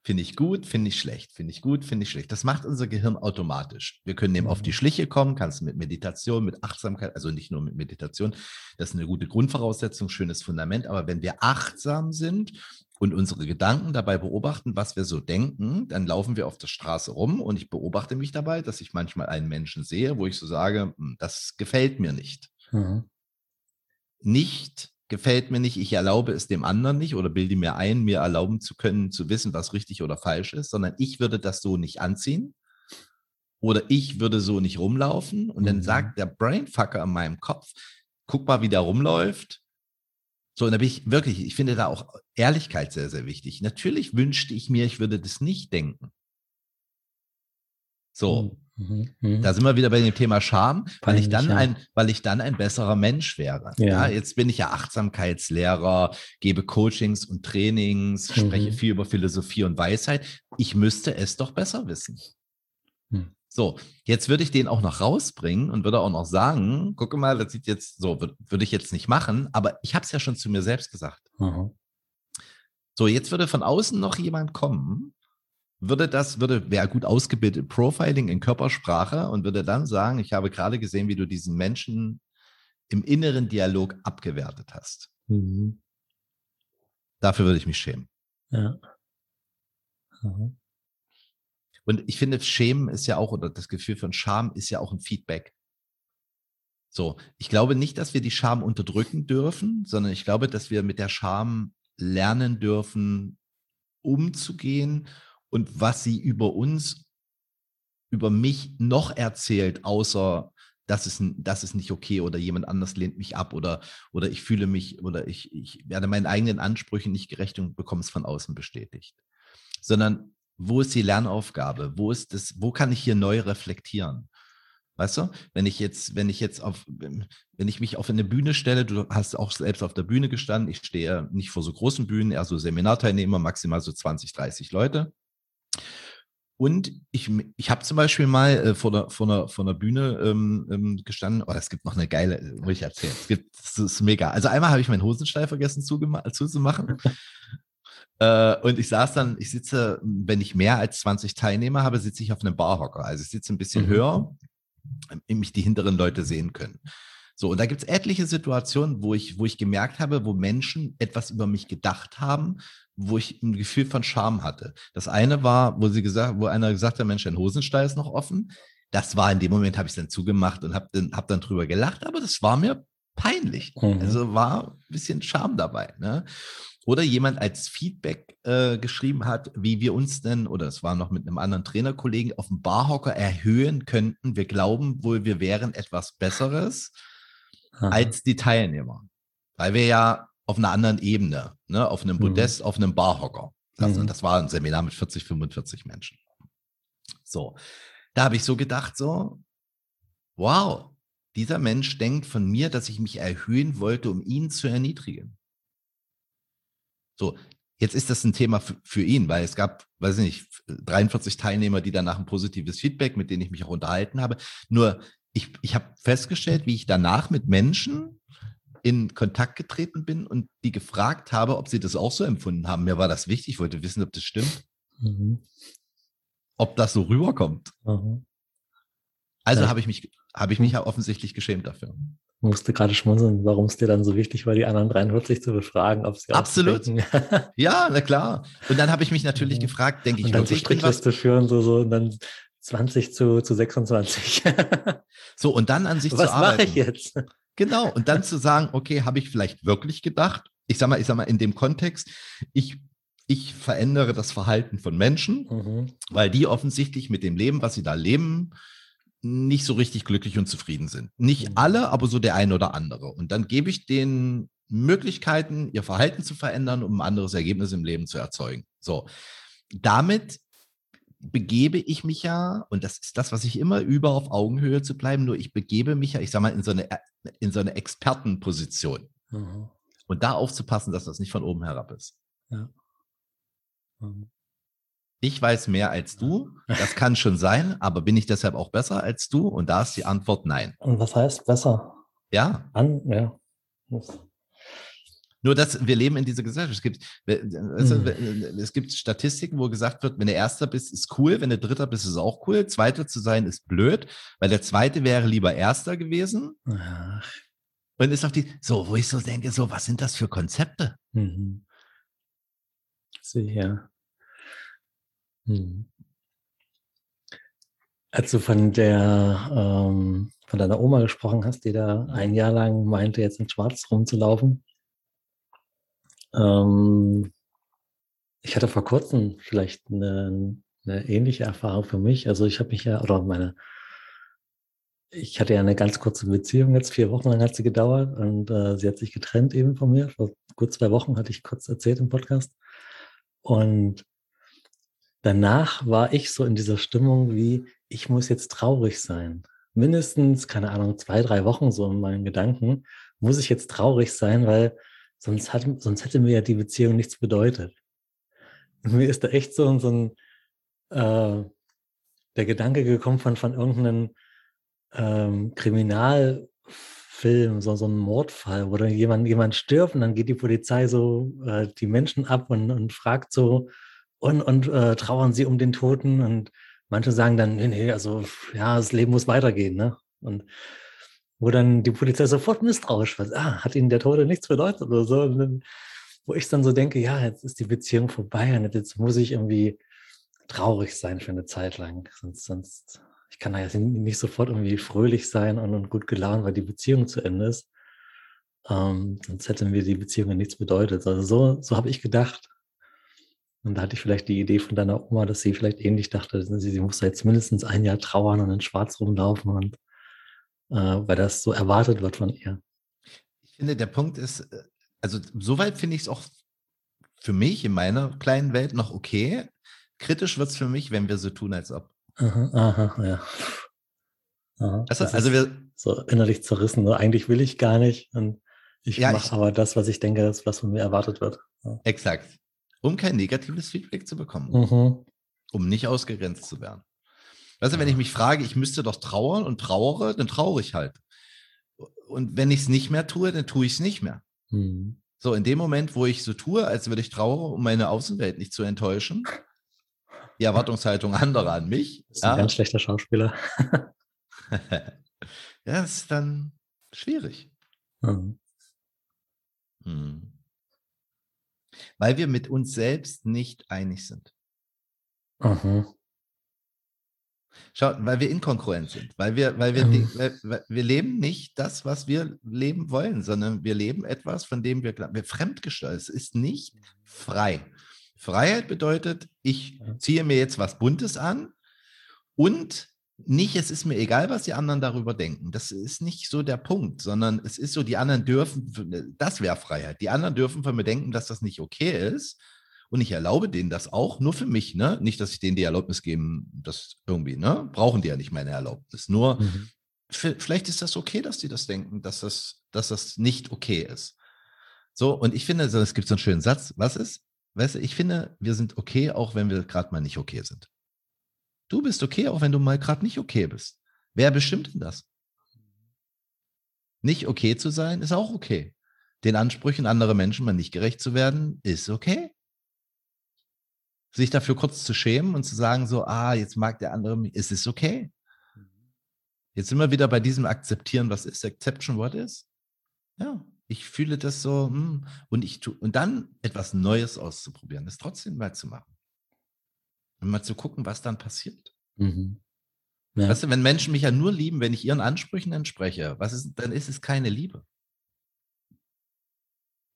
Finde ich gut, finde ich schlecht, finde ich gut, finde ich schlecht. Das macht unser Gehirn automatisch. Wir können dem auf die mhm. Schliche kommen, kannst mit Meditation, mit Achtsamkeit, also nicht nur mit Meditation, das ist eine gute Grundvoraussetzung, schönes Fundament. Aber wenn wir achtsam sind und unsere Gedanken dabei beobachten, was wir so denken, dann laufen wir auf der Straße rum und ich beobachte mich dabei, dass ich manchmal einen Menschen sehe, wo ich so sage, hm, das gefällt mir nicht. Mhm. Nicht gefällt mir nicht, ich erlaube es dem anderen nicht oder bilde mir ein, mir erlauben zu können, zu wissen, was richtig oder falsch ist, sondern ich würde das so nicht anziehen oder ich würde so nicht rumlaufen und mhm. dann sagt der Brainfucker in meinem Kopf, guck mal, wie der rumläuft. So, und da bin ich wirklich, ich finde da auch Ehrlichkeit sehr, sehr wichtig. Natürlich wünschte ich mir, ich würde das nicht denken. So, mhm, mhm. da sind wir wieder bei dem Thema Scham, weil ich dann ein, weil ich dann ein besserer Mensch wäre. Ja. ja jetzt bin ich ja Achtsamkeitslehrer, gebe Coachings und Trainings, mhm. spreche viel über Philosophie und Weisheit. Ich müsste es doch besser wissen. Mhm. So, jetzt würde ich den auch noch rausbringen und würde auch noch sagen, gucke mal, das sieht jetzt so, würde, würde ich jetzt nicht machen, aber ich habe es ja schon zu mir selbst gesagt. Mhm. So, jetzt würde von außen noch jemand kommen würde das, würde, wäre gut ausgebildet Profiling in Körpersprache und würde dann sagen, ich habe gerade gesehen, wie du diesen Menschen im inneren Dialog abgewertet hast. Mhm. Dafür würde ich mich schämen. Ja. Mhm. Und ich finde, Schämen ist ja auch, oder das Gefühl von Scham ist ja auch ein Feedback. So, ich glaube nicht, dass wir die Scham unterdrücken dürfen, sondern ich glaube, dass wir mit der Scham lernen dürfen, umzugehen und was sie über uns, über mich noch erzählt, außer das ist, das ist nicht okay oder jemand anders lehnt mich ab oder, oder ich fühle mich oder ich, ich werde meinen eigenen Ansprüchen nicht gerecht und bekomme es von außen bestätigt. Sondern wo ist die Lernaufgabe? Wo ist das, wo kann ich hier neu reflektieren? Weißt du, wenn ich jetzt, wenn ich jetzt auf, wenn ich mich auf eine Bühne stelle, du hast auch selbst auf der Bühne gestanden, ich stehe nicht vor so großen Bühnen, eher so Seminarteilnehmer, maximal so 20, 30 Leute. Und ich, ich habe zum Beispiel mal äh, vor, der, vor, der, vor der Bühne ähm, ähm, gestanden. Oh, es gibt noch eine geile, äh, muss ich erzählen. Es gibt, das ist mega. Also einmal habe ich meinen Hosenstall vergessen zuzumachen. (laughs) äh, und ich saß dann, ich sitze, wenn ich mehr als 20 Teilnehmer habe, sitze ich auf einem Barhocker. Also ich sitze ein bisschen mhm. höher, damit mich die hinteren Leute sehen können. So, und da gibt es etliche Situationen, wo ich, wo ich gemerkt habe, wo Menschen etwas über mich gedacht haben, wo ich ein Gefühl von Scham hatte. Das eine war, wo sie gesagt, wo einer gesagt hat, Mensch, dein Hosenstall ist noch offen. Das war in dem Moment, habe ich es dann zugemacht und habe dann, hab dann drüber gelacht, aber das war mir peinlich. Mhm. Also war ein bisschen Scham dabei. Ne? Oder jemand als Feedback äh, geschrieben hat, wie wir uns denn, oder es war noch mit einem anderen Trainerkollegen, auf dem Barhocker erhöhen könnten. Wir glauben wohl, wir wären etwas Besseres Aha. als die Teilnehmer. Weil wir ja auf einer anderen Ebene, ne, auf einem mhm. Podest, mhm. auf einem Barhocker. Das, mhm. das war ein Seminar mit 40, 45 Menschen. So, da habe ich so gedacht, so, wow, dieser Mensch denkt von mir, dass ich mich erhöhen wollte, um ihn zu erniedrigen. So, jetzt ist das ein Thema für ihn, weil es gab, weiß ich nicht, 43 Teilnehmer, die danach ein positives Feedback, mit denen ich mich auch unterhalten habe. Nur ich, ich habe festgestellt, wie ich danach mit Menschen in Kontakt getreten bin und die gefragt habe, ob sie das auch so empfunden haben. Mir war das wichtig, ich wollte wissen, ob das stimmt. Mhm. Ob das so rüberkommt. Mhm. Also ja. habe ich mich, habe ich mich ja offensichtlich geschämt dafür. Ich musste gerade schmunzeln, warum es dir dann so wichtig war, die anderen 43 zu befragen, ob sie Absolut. (laughs) ja, na klar. Und dann habe ich mich natürlich mhm. gefragt, denke ich, und dann so Strichliste führen, so, so, und dann 20 zu, zu 26. so, und dann an sich (laughs) Was zu arbeiten. Was mache ich jetzt? Genau. Und dann zu sagen, okay, habe ich vielleicht wirklich gedacht? Ich sag mal, ich sag mal, in dem Kontext, ich, ich verändere das Verhalten von Menschen, mhm. weil die offensichtlich mit dem Leben, was sie da leben, nicht so richtig glücklich und zufrieden sind. Nicht mhm. alle, aber so der eine oder andere. Und dann gebe ich denen Möglichkeiten, ihr Verhalten zu verändern, um ein anderes Ergebnis im Leben zu erzeugen. So. Damit begebe ich mich ja, und das ist das, was ich immer über auf Augenhöhe zu bleiben, nur ich begebe mich ja, ich sag mal, in so eine, in so eine Expertenposition. Mhm. Und da aufzupassen, dass das nicht von oben herab ist. Ja. Mhm. Ich weiß mehr als du, das kann schon sein, aber bin ich deshalb auch besser als du? Und da ist die Antwort nein. Und was heißt besser? Ja. An, ja. Nur, dass wir leben in dieser Gesellschaft. Es gibt, also, mhm. es gibt Statistiken, wo gesagt wird, wenn du Erster bist, ist cool, wenn du Dritter bist, ist auch cool. Zweiter zu sein ist blöd, weil der Zweite wäre lieber Erster gewesen. Ach. Und ist auf die, so, wo ich so denke, so, was sind das für Konzepte? Mhm. Sicher. Mhm. Als du von der, ähm, von deiner Oma gesprochen hast, die da ein Jahr lang meinte, jetzt in Schwarz rumzulaufen, ähm, ich hatte vor kurzem vielleicht eine, eine, ähnliche Erfahrung für mich. Also ich habe mich ja, oder meine, ich hatte ja eine ganz kurze Beziehung, jetzt vier Wochen lang hat sie gedauert und äh, sie hat sich getrennt eben von mir. Vor gut zwei Wochen hatte ich kurz erzählt im Podcast. Und danach war ich so in dieser Stimmung wie, ich muss jetzt traurig sein. Mindestens, keine Ahnung, zwei, drei Wochen so in meinen Gedanken, muss ich jetzt traurig sein, weil sonst, hat, sonst hätte mir ja die Beziehung nichts bedeutet. Und (laughs) mir ist da echt so, so ein, äh, der Gedanke gekommen von, von irgendeinem ähm, Kriminalfilm, so, so ein Mordfall, wo dann jemand, jemand stirbt und dann geht die Polizei so äh, die Menschen ab und, und fragt so, und, und äh, trauern sie um den Toten und manche sagen dann, nee, nee, also ja, das Leben muss weitergehen, ne? Und wo dann die Polizei sofort misstrauisch war, ah, hat ihnen der Tode nichts bedeutet oder so. Und dann, wo ich dann so denke, ja, jetzt ist die Beziehung vorbei und jetzt muss ich irgendwie traurig sein für eine Zeit lang. Sonst, sonst ich kann da jetzt nicht sofort irgendwie fröhlich sein und, und gut gelaunt, weil die Beziehung zu Ende ist. Ähm, sonst hätte mir die Beziehung nichts bedeutet. Also so, so habe ich gedacht. Und da hatte ich vielleicht die Idee von deiner Oma, dass sie vielleicht ähnlich dachte, sie, sie muss jetzt mindestens ein Jahr trauern und in Schwarz rumlaufen und weil das so erwartet wird von ihr. Ich finde, der Punkt ist, äh, also soweit finde ich es auch für mich in meiner kleinen Welt noch okay. Kritisch wird es für mich, wenn wir so tun, als ob. Aha, aha, ja. Aha, also, also wir so innerlich zerrissen. So, eigentlich will ich gar nicht. Und ich ja, mache aber das, was ich denke, das, was von mir erwartet wird. Ja. Exakt. Um kein negatives Feedback zu bekommen. Mhm. Um nicht ausgegrenzt zu werden. Weißt du, wenn ich mich frage, ich müsste doch trauern und trauere, dann trauere ich halt. Und wenn ich es nicht mehr tue, dann tue ich es nicht mehr. Mhm. So, in dem Moment, wo ich so tue, als würde ich trauern, um meine Außenwelt nicht zu enttäuschen, die Erwartungshaltung anderer an mich. Das ist ein ja. ganz schlechter Schauspieler. (laughs) ja, das ist dann schwierig. Mhm. Hm. Weil wir mit uns selbst nicht einig sind. Mhm. Schau, weil wir inkongruent sind, weil wir, weil wir, ähm. weil, wir leben nicht das, was wir leben wollen, sondern wir leben etwas, von dem wir, wir fremdgesteuert. Es ist nicht frei. Freiheit bedeutet, ich ziehe mir jetzt was Buntes an und nicht, es ist mir egal, was die anderen darüber denken. Das ist nicht so der Punkt, sondern es ist so, die anderen dürfen, das wäre Freiheit. Die anderen dürfen von mir denken, dass das nicht okay ist. Und ich erlaube denen das auch, nur für mich, ne? Nicht, dass ich denen die Erlaubnis geben, das irgendwie, ne? Brauchen die ja nicht meine Erlaubnis. Nur, mhm. vielleicht ist das okay, dass die das denken, dass das, dass das nicht okay ist. So, und ich finde, es gibt so einen schönen Satz. Was ist? Weißt du, ich finde, wir sind okay, auch wenn wir gerade mal nicht okay sind. Du bist okay, auch wenn du mal gerade nicht okay bist. Wer bestimmt denn das? Nicht okay zu sein, ist auch okay. Den Ansprüchen anderer Menschen mal nicht gerecht zu werden, ist okay sich dafür kurz zu schämen und zu sagen, so, ah, jetzt mag der andere mich, ist es okay. Jetzt sind wir wieder bei diesem Akzeptieren, was ist, Acception, what is. Ja, ich fühle das so, hm, und ich tu, und dann etwas Neues auszuprobieren, das trotzdem mal zu machen. Und mal zu gucken, was dann passiert. Mhm. Ja. Weißt du, wenn Menschen mich ja nur lieben, wenn ich ihren Ansprüchen entspreche, was ist, dann ist es keine Liebe.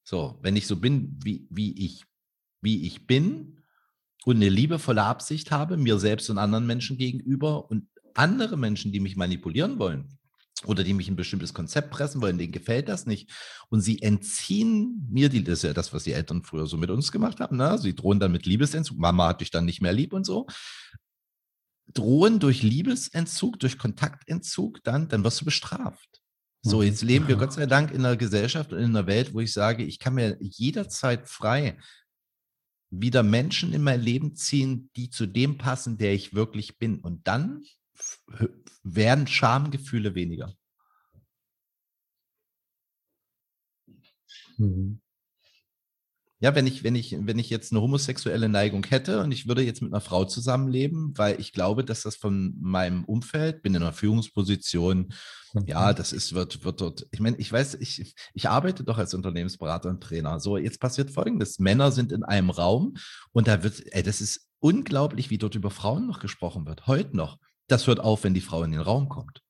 So, wenn ich so bin, wie, wie ich, wie ich bin, und eine liebevolle Absicht habe, mir selbst und anderen Menschen gegenüber und andere Menschen, die mich manipulieren wollen oder die mich in ein bestimmtes Konzept pressen wollen, denen gefällt das nicht. Und sie entziehen mir die, das ist ja das, was die Eltern früher so mit uns gemacht haben. Ne? Sie drohen dann mit Liebesentzug. Mama hat dich dann nicht mehr lieb und so. Drohen durch Liebesentzug, durch Kontaktentzug, dann, dann wirst du bestraft. So, mhm. jetzt leben wir Gott sei Dank in einer Gesellschaft und in einer Welt, wo ich sage, ich kann mir jederzeit frei wieder Menschen in mein Leben ziehen, die zu dem passen, der ich wirklich bin. Und dann werden Schamgefühle weniger. Mhm. Ja, wenn ich, wenn ich, wenn ich jetzt eine homosexuelle Neigung hätte und ich würde jetzt mit einer Frau zusammenleben, weil ich glaube, dass das von meinem Umfeld, bin in einer Führungsposition, ja, mhm. das ist, wird, wird dort, ich meine, ich weiß, ich, ich arbeite doch als Unternehmensberater und Trainer. So, jetzt passiert folgendes: Männer sind in einem Raum und da wird, ey, das ist unglaublich, wie dort über Frauen noch gesprochen wird. Heute noch. Das hört auf, wenn die Frau in den Raum kommt.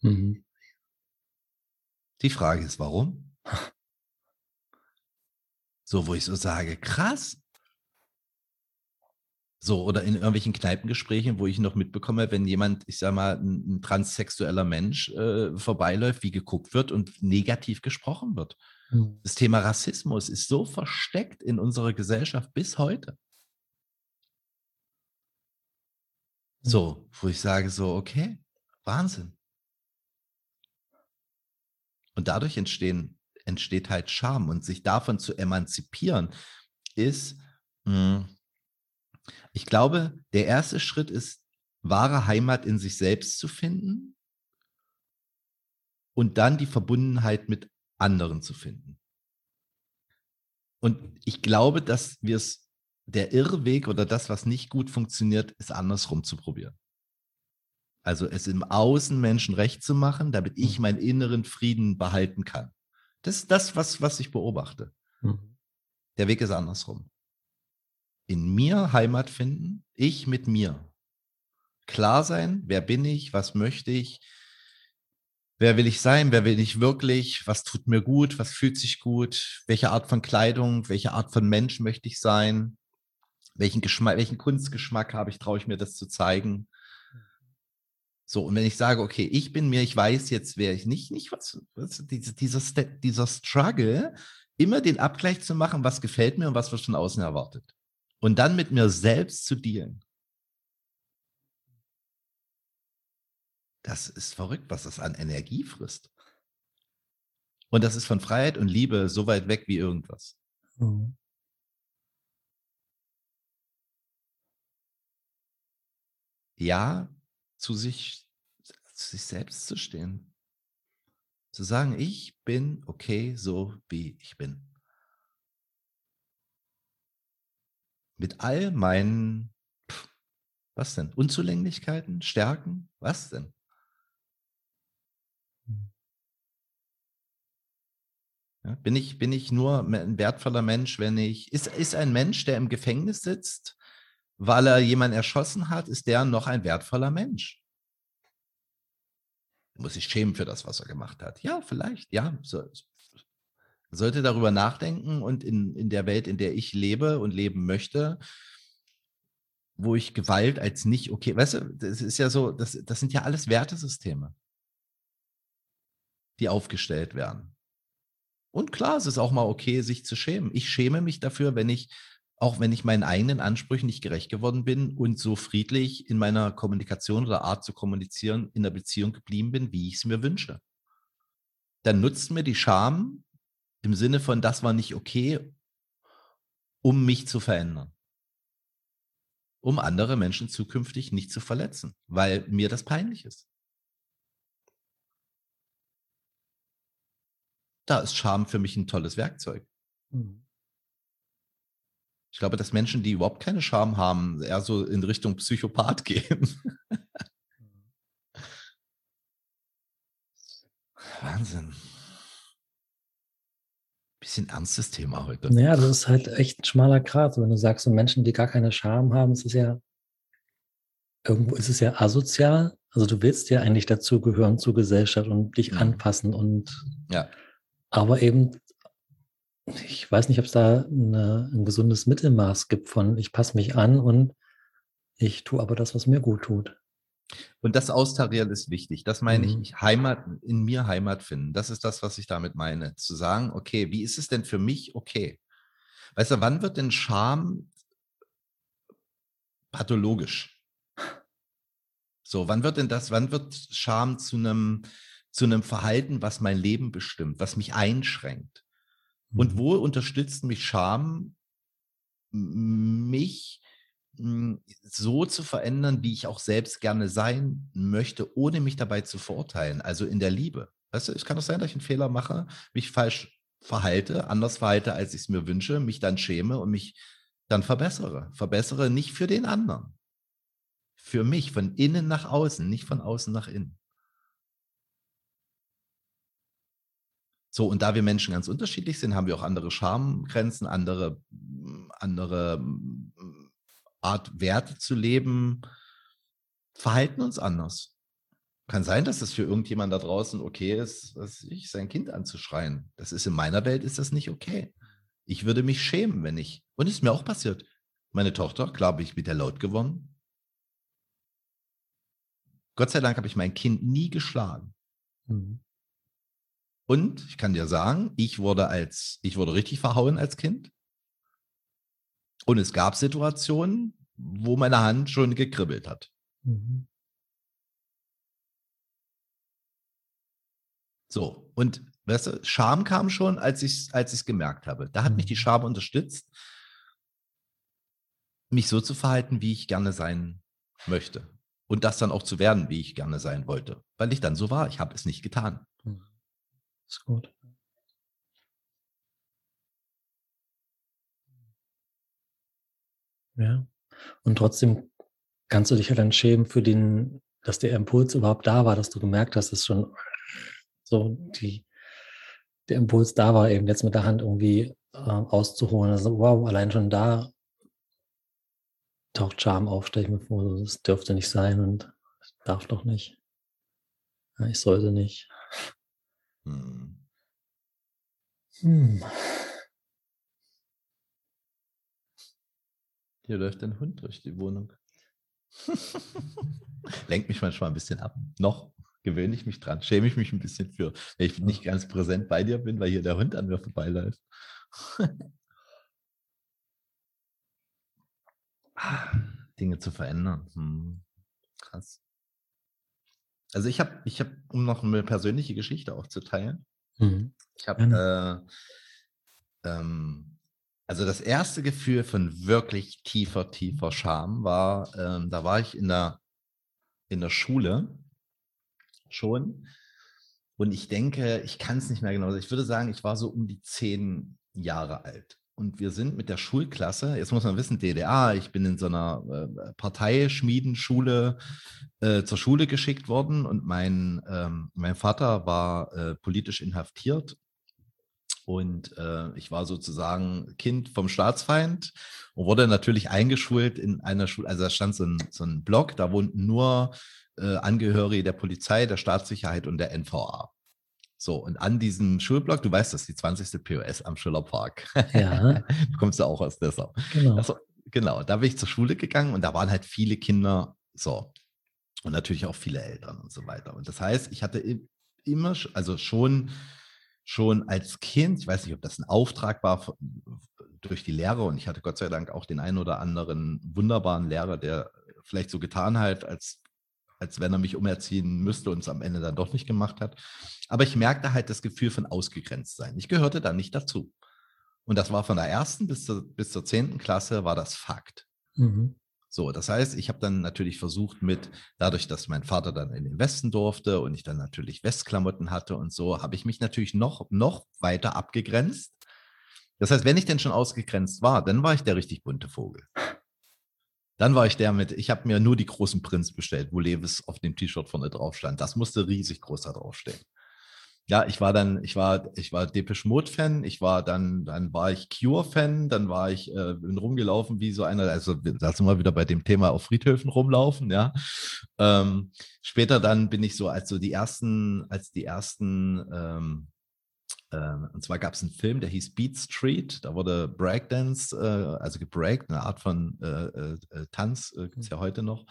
Mhm. Die Frage ist, warum? (laughs) So, wo ich so sage, krass. So, oder in irgendwelchen Kneipengesprächen, wo ich noch mitbekomme, wenn jemand, ich sag mal, ein, ein transsexueller Mensch äh, vorbeiläuft, wie geguckt wird und negativ gesprochen wird. Mhm. Das Thema Rassismus ist so versteckt in unserer Gesellschaft bis heute. So, wo ich sage so, okay, Wahnsinn. Und dadurch entstehen, entsteht halt Scham und sich davon zu emanzipieren ist, mh, hm, ich glaube, der erste Schritt ist, wahre Heimat in sich selbst zu finden und dann die Verbundenheit mit anderen zu finden. Und ich glaube, dass wir es, der Irrweg oder das, was nicht gut funktioniert, ist andersrum zu probieren. Also es im Außen Menschen recht zu machen, damit ich mhm. meinen inneren Frieden behalten kann. Das ist das, was, was ich beobachte. Mhm. Der Weg ist andersrum in mir Heimat finden, ich mit mir. Klar sein, wer bin ich, was möchte ich, wer will ich sein, wer will ich wirklich, was tut mir gut, was fühlt sich gut, welche Art von Kleidung, welche Art von Mensch möchte ich sein, welchen Geschmack, welchen Kunstgeschmack habe ich, traue ich mir das zu zeigen. So, und wenn ich sage, okay, ich bin mir, ich weiß jetzt, wer ich nicht, nicht was, was dieser, dieser, Struggle, immer den Abgleich zu machen, was gefällt mir und was wird von außen erwartet und dann mit mir selbst zu dealen. Das ist verrückt, was das an Energie frisst. Und das ist von Freiheit und Liebe so weit weg wie irgendwas. Mhm. Ja, zu sich, zu sich selbst zu stehen. Zu sagen, ich bin okay, so wie ich bin. mit all meinen, was denn, Unzulänglichkeiten, Stärken, was denn? Hm. Ja, bin, ich, bin ich nur ein wertvoller Mensch, wenn ich, ist, ist ein Mensch, der im Gefängnis sitzt, weil er jemanden erschossen hat, ist der noch ein wertvoller Mensch? Muss ich schämen für das, was er gemacht hat? Ja, vielleicht, ja, so, sollte darüber nachdenken und in, in der Welt, in der ich lebe und leben möchte, wo ich Gewalt als nicht okay, weißt du, das ist ja so, das, das sind ja alles Wertesysteme, die aufgestellt werden. Und klar, es ist auch mal okay, sich zu schämen. Ich schäme mich dafür, wenn ich, auch wenn ich meinen eigenen Ansprüchen nicht gerecht geworden bin und so friedlich in meiner Kommunikation oder Art zu kommunizieren in der Beziehung geblieben bin, wie ich es mir wünsche. Dann nutzt mir die Scham im Sinne von, das war nicht okay, um mich zu verändern. Um andere Menschen zukünftig nicht zu verletzen, weil mir das peinlich ist. Da ist Scham für mich ein tolles Werkzeug. Mhm. Ich glaube, dass Menschen, die überhaupt keine Scham haben, eher so in Richtung Psychopath (laughs) gehen. Wahnsinn bisschen ernstes Thema heute. Ja, das ist halt echt ein schmaler Grat. Wenn du sagst, so Menschen, die gar keine Scham haben, es ist ja, irgendwo ist es ja asozial. Also du willst ja eigentlich dazugehören zur Gesellschaft und dich mhm. anpassen und ja. aber eben, ich weiß nicht, ob es da eine, ein gesundes Mittelmaß gibt von ich passe mich an und ich tue aber das, was mir gut tut. Und das Austarieren ist wichtig. Das meine mhm. ich, Heimat, in mir Heimat finden. Das ist das, was ich damit meine. Zu sagen, okay, wie ist es denn für mich okay? Weißt du, wann wird denn Scham pathologisch? So, wann wird denn das, wann wird Scham zu einem, zu einem Verhalten, was mein Leben bestimmt, was mich einschränkt? Und mhm. wo unterstützt mich Scham, mich hm, so zu verändern, wie ich auch selbst gerne sein möchte, ohne mich dabei zu verurteilen, also in der Liebe. Weißt du, es kann doch sein, dass ich einen Fehler mache, mich falsch verhalte, anders verhalte, als ich es mir wünsche, mich dann schäme und mich dann verbessere. Verbessere nicht für den anderen. Für mich, von innen nach außen, nicht von außen nach innen. So, und da wir Menschen ganz unterschiedlich sind, haben wir auch andere Schamgrenzen, andere, andere Art Werte zu leben, verhalten uns anders. Kann sein, dass es für irgendjemand da draußen okay ist, was ich, sein Kind anzuschreien. Das ist in meiner Welt ist das nicht okay. Ich würde mich schämen, wenn ich, und es ist mir auch passiert, Meine Tochter, bin ich mit der laut geworden. Gott sei Dank habe ich mein Kind nie geschlagen. Mhm. Und ich kann dir sagen, ich wurde als, ich wurde richtig verhauen als Kind. Und es gab Situationen, wo meine Hand schon gekribbelt hat. Mhm. So, und weißt du, Scham kam schon, als ich es als gemerkt habe. Da hat mhm. mich die. Scham unterstützt, mich so zu verhalten, wie ich gerne sein möchte. Und das dann auch zu werden, wie ich gerne sein wollte. Weil ich dann so war. Ich habe es nicht getan. Ist gut. Ja. Und trotzdem kannst du dich ja dann schämen für den, dass der Impuls überhaupt da war, dass du gemerkt hast, dass schon so die, der Impuls da war, eben jetzt mit der Hand irgendwie äh, auszuholen. Also, wow, allein schon da taucht Charme auf, stelle ich mir vor, das dürfte nicht sein und darf doch nicht. Ja, ich sollte nicht. Hm. Hm. Hier läuft ein Hund durch die Wohnung. (laughs) Lenkt mich manchmal ein bisschen ab. Noch gewöhne ich mich dran, schäme ich mich ein bisschen für, wenn ich nicht ganz präsent bei dir bin, weil hier der Hund an mir vorbeiläuft. (laughs) Dinge zu verändern. Hm. Krass. Also ich habe, ich habe, um noch eine persönliche Geschichte auch zu teilen. Mhm. Ich habe, äh, ähm, also das erste Gefühl von wirklich tiefer, tiefer Scham war, ähm, da war ich in der, in der Schule schon. Und ich denke, ich kann es nicht mehr genau. sagen. Ich würde sagen, ich war so um die zehn Jahre alt. Und wir sind mit der Schulklasse, jetzt muss man wissen, DDR, ich bin in so einer äh, Parteischmiedenschule äh, zur Schule geschickt worden und mein, ähm, mein Vater war äh, politisch inhaftiert und äh, ich war sozusagen Kind vom Staatsfeind und wurde natürlich eingeschult in einer Schule, also da stand so ein, so ein Block, da wohnten nur äh, Angehörige der Polizei, der Staatssicherheit und der NVA. So, und an diesem Schulblock, du weißt, das ist die 20. POS am Schillerpark. Ja. (laughs) du kommst ja auch aus Dessau. Genau. Also, genau, da bin ich zur Schule gegangen und da waren halt viele Kinder so. Und natürlich auch viele Eltern und so weiter. Und das heißt, ich hatte immer, also schon, schon als Kind, ich weiß nicht, ob das ein Auftrag war durch die Lehrer und ich hatte Gott sei Dank auch den einen oder anderen wunderbaren Lehrer, der vielleicht so getan hat, als als wenn er mich umerziehen müsste und es am Ende dann doch nicht gemacht hat. Aber ich merkte halt das Gefühl von ausgegrenzt sein. Ich gehörte da nicht dazu. Und das war von der ersten bis zur, bis zur zehnten Klasse war das Fakt. Mhm. So, das heißt, ich habe dann natürlich versucht mit, dadurch, dass mein Vater dann in den Westen durfte und ich dann natürlich Westklamotten hatte und so, habe ich mich natürlich noch, noch weiter abgegrenzt. Das heißt, wenn ich denn schon ausgegrenzt war, dann war ich der richtig bunte Vogel. Dann war ich der mit, ich habe mir nur die großen Prints bestellt, wo Levis auf dem T-Shirt vorne drauf stand. Das musste riesig groß da draufstehen. Ja, ich war dann, ich war, ich war Depeche Mode Fan, ich war dann, dann war ich Cure Fan, dann war ich, äh, bin rumgelaufen wie so einer, also da sind wir wieder bei dem Thema auf Friedhöfen rumlaufen, ja. Ähm, später dann bin ich so als so die ersten, als die ersten ähm, und zwar gab es einen Film, der hieß Beat Street. Da wurde Breakdance, äh, also gebreakt, eine Art von äh, äh, äh Tanz, äh, gibt es mhm. ja heute noch.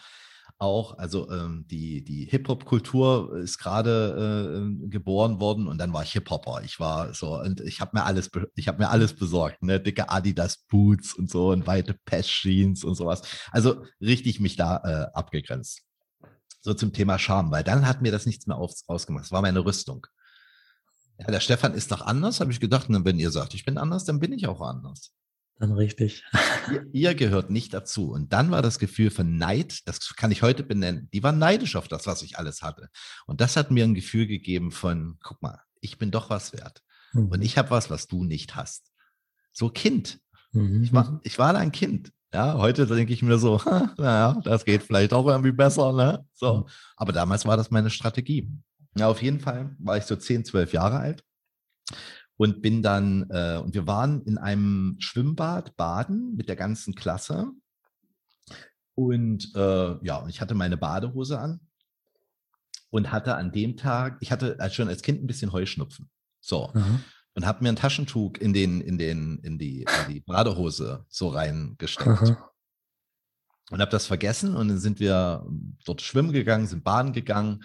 Auch, also ähm, die, die Hip-Hop-Kultur ist gerade äh, geboren worden und dann war ich Hip-Hopper. Ich war so, und ich habe mir alles, ich habe mir alles besorgt, ne? Dicke Adidas-Boots und so und weite Pesh-Jeans und sowas. Also richtig mich da abgegrenzt. So zum Thema Charme, weil dann hat mir das nichts mehr aus, ausgemacht. Das war meine Rüstung. Ja, der Stefan ist doch anders, habe ich gedacht. Und wenn ihr sagt, ich bin anders, dann bin ich auch anders. Dann richtig. ihr, ihr, gehört nicht dazu. Und dann war das Gefühl von Neid, das kann ich heute benennen, die war neidisch auf das, was ich alles hatte. Und das hat mir ein Gefühl gegeben von, guck mal, ich bin doch was wert. Mhm. Und ich habe was, was du nicht hast. So Kind. Mhm. Ich, war, ich war ein Kind. Ja, heute denke ich mir so, (laughs) naja, das geht vielleicht auch irgendwie besser, ne? So. Mhm. Aber damals war das meine Strategie. Ja, auf jeden Fall war ich so 10, 12 Jahre alt und bin dann, äh, und wir waren in einem Schwimmbad baden mit der ganzen Klasse. Und äh, ja, ich hatte meine Badehose an und hatte an dem Tag, ich hatte schon als Kind ein bisschen Heuschnupfen. So. Mhm. und habe mir ein Taschentuch in den, in den, in die, in die Badehose so reingesteckt. Aha. Und habe das vergessen und dann sind wir dort schwimmen gegangen, sind baden gegangen.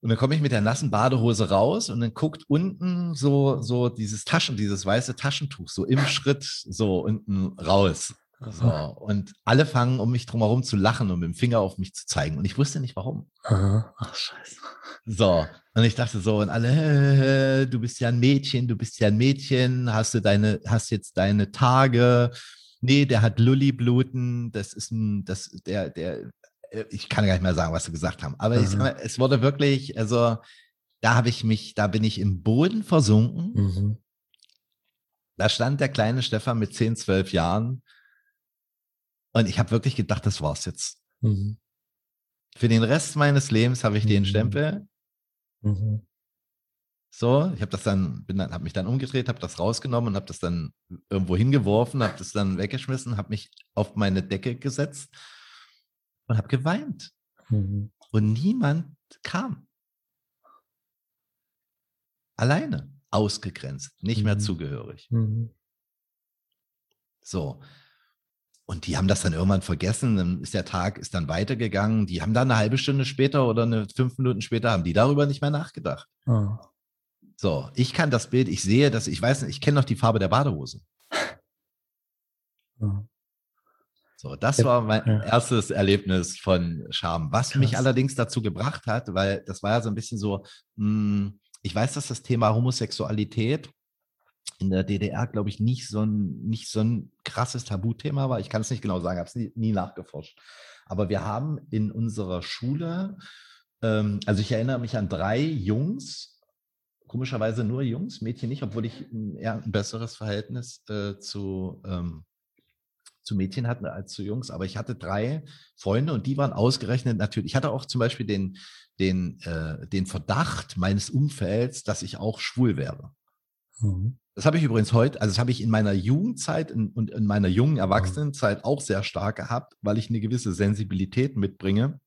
Und dann komme ich mit der nassen Badehose raus und dann guckt unten so, so dieses Taschen, dieses weiße Taschentuch so im Schritt so unten raus. So, und alle fangen um mich drumherum zu lachen und mit dem Finger auf mich zu zeigen. Und ich wusste nicht warum. Aha. Ach, scheiße. So, und ich dachte so, und alle, du bist ja ein Mädchen, du bist ja ein Mädchen, hast du deine, hast jetzt deine Tage. Nee, der hat Lulli-Bluten, das ist ein, das, der, der, ich kann gar nicht mehr sagen, was sie gesagt haben. Aber ich, es wurde wirklich, also da habe ich mich, da bin ich im Boden versunken. Mhm. Da stand der kleine Stefan mit 10, 12 Jahren und ich habe wirklich gedacht, das war's jetzt. Mhm. Für den Rest meines Lebens habe ich mhm. den Stempel. Mhm. So, ich habe das dann, bin dann, habe mich dann umgedreht, habe das rausgenommen und habe das dann irgendwo hingeworfen, habe das dann weggeschmissen, habe mich auf meine Decke gesetzt und habe geweint. Mhm. Und niemand kam. Alleine, ausgegrenzt, nicht mehr mhm. zugehörig. Mhm. So, und die haben das dann irgendwann vergessen. Dann ist der Tag ist dann weitergegangen. Die haben dann eine halbe Stunde später oder eine fünf Minuten später haben die darüber nicht mehr nachgedacht. Oh. So, ich kann das Bild, ich sehe das, ich weiß nicht, ich kenne noch die Farbe der Badehose. Oh. So, das war mein ja. erstes Erlebnis von Scham. Was Krass. mich allerdings dazu gebracht hat, weil das war ja so ein bisschen so, mh, hm, ich weiß, dass das Thema Homosexualität in der DDR, glaube ich, nicht so ein, nicht so ein krasses Tabuthema war. Ich kann es nicht genau sagen, habe es nie, nie, nachgeforscht. Aber wir haben in unserer Schule, ähm, also ich erinnere mich an drei Jungs, komischerweise nur Jungs, Mädchen nicht, obwohl ich ein, eher ein besseres Verhältnis äh, zu, ähm, zu Mädchen hatte als zu Jungs. Aber ich hatte drei Freunde und die waren ausgerechnet natürlich. Ich hatte auch zum Beispiel den, den, äh, den Verdacht meines Umfelds, dass ich auch schwul wäre. Mhm. Das habe ich übrigens heute, also das habe ich in meiner Jugendzeit in, und in meiner jungen mhm. Erwachsenenzeit auch sehr stark gehabt, weil ich eine gewisse Sensibilität mitbringe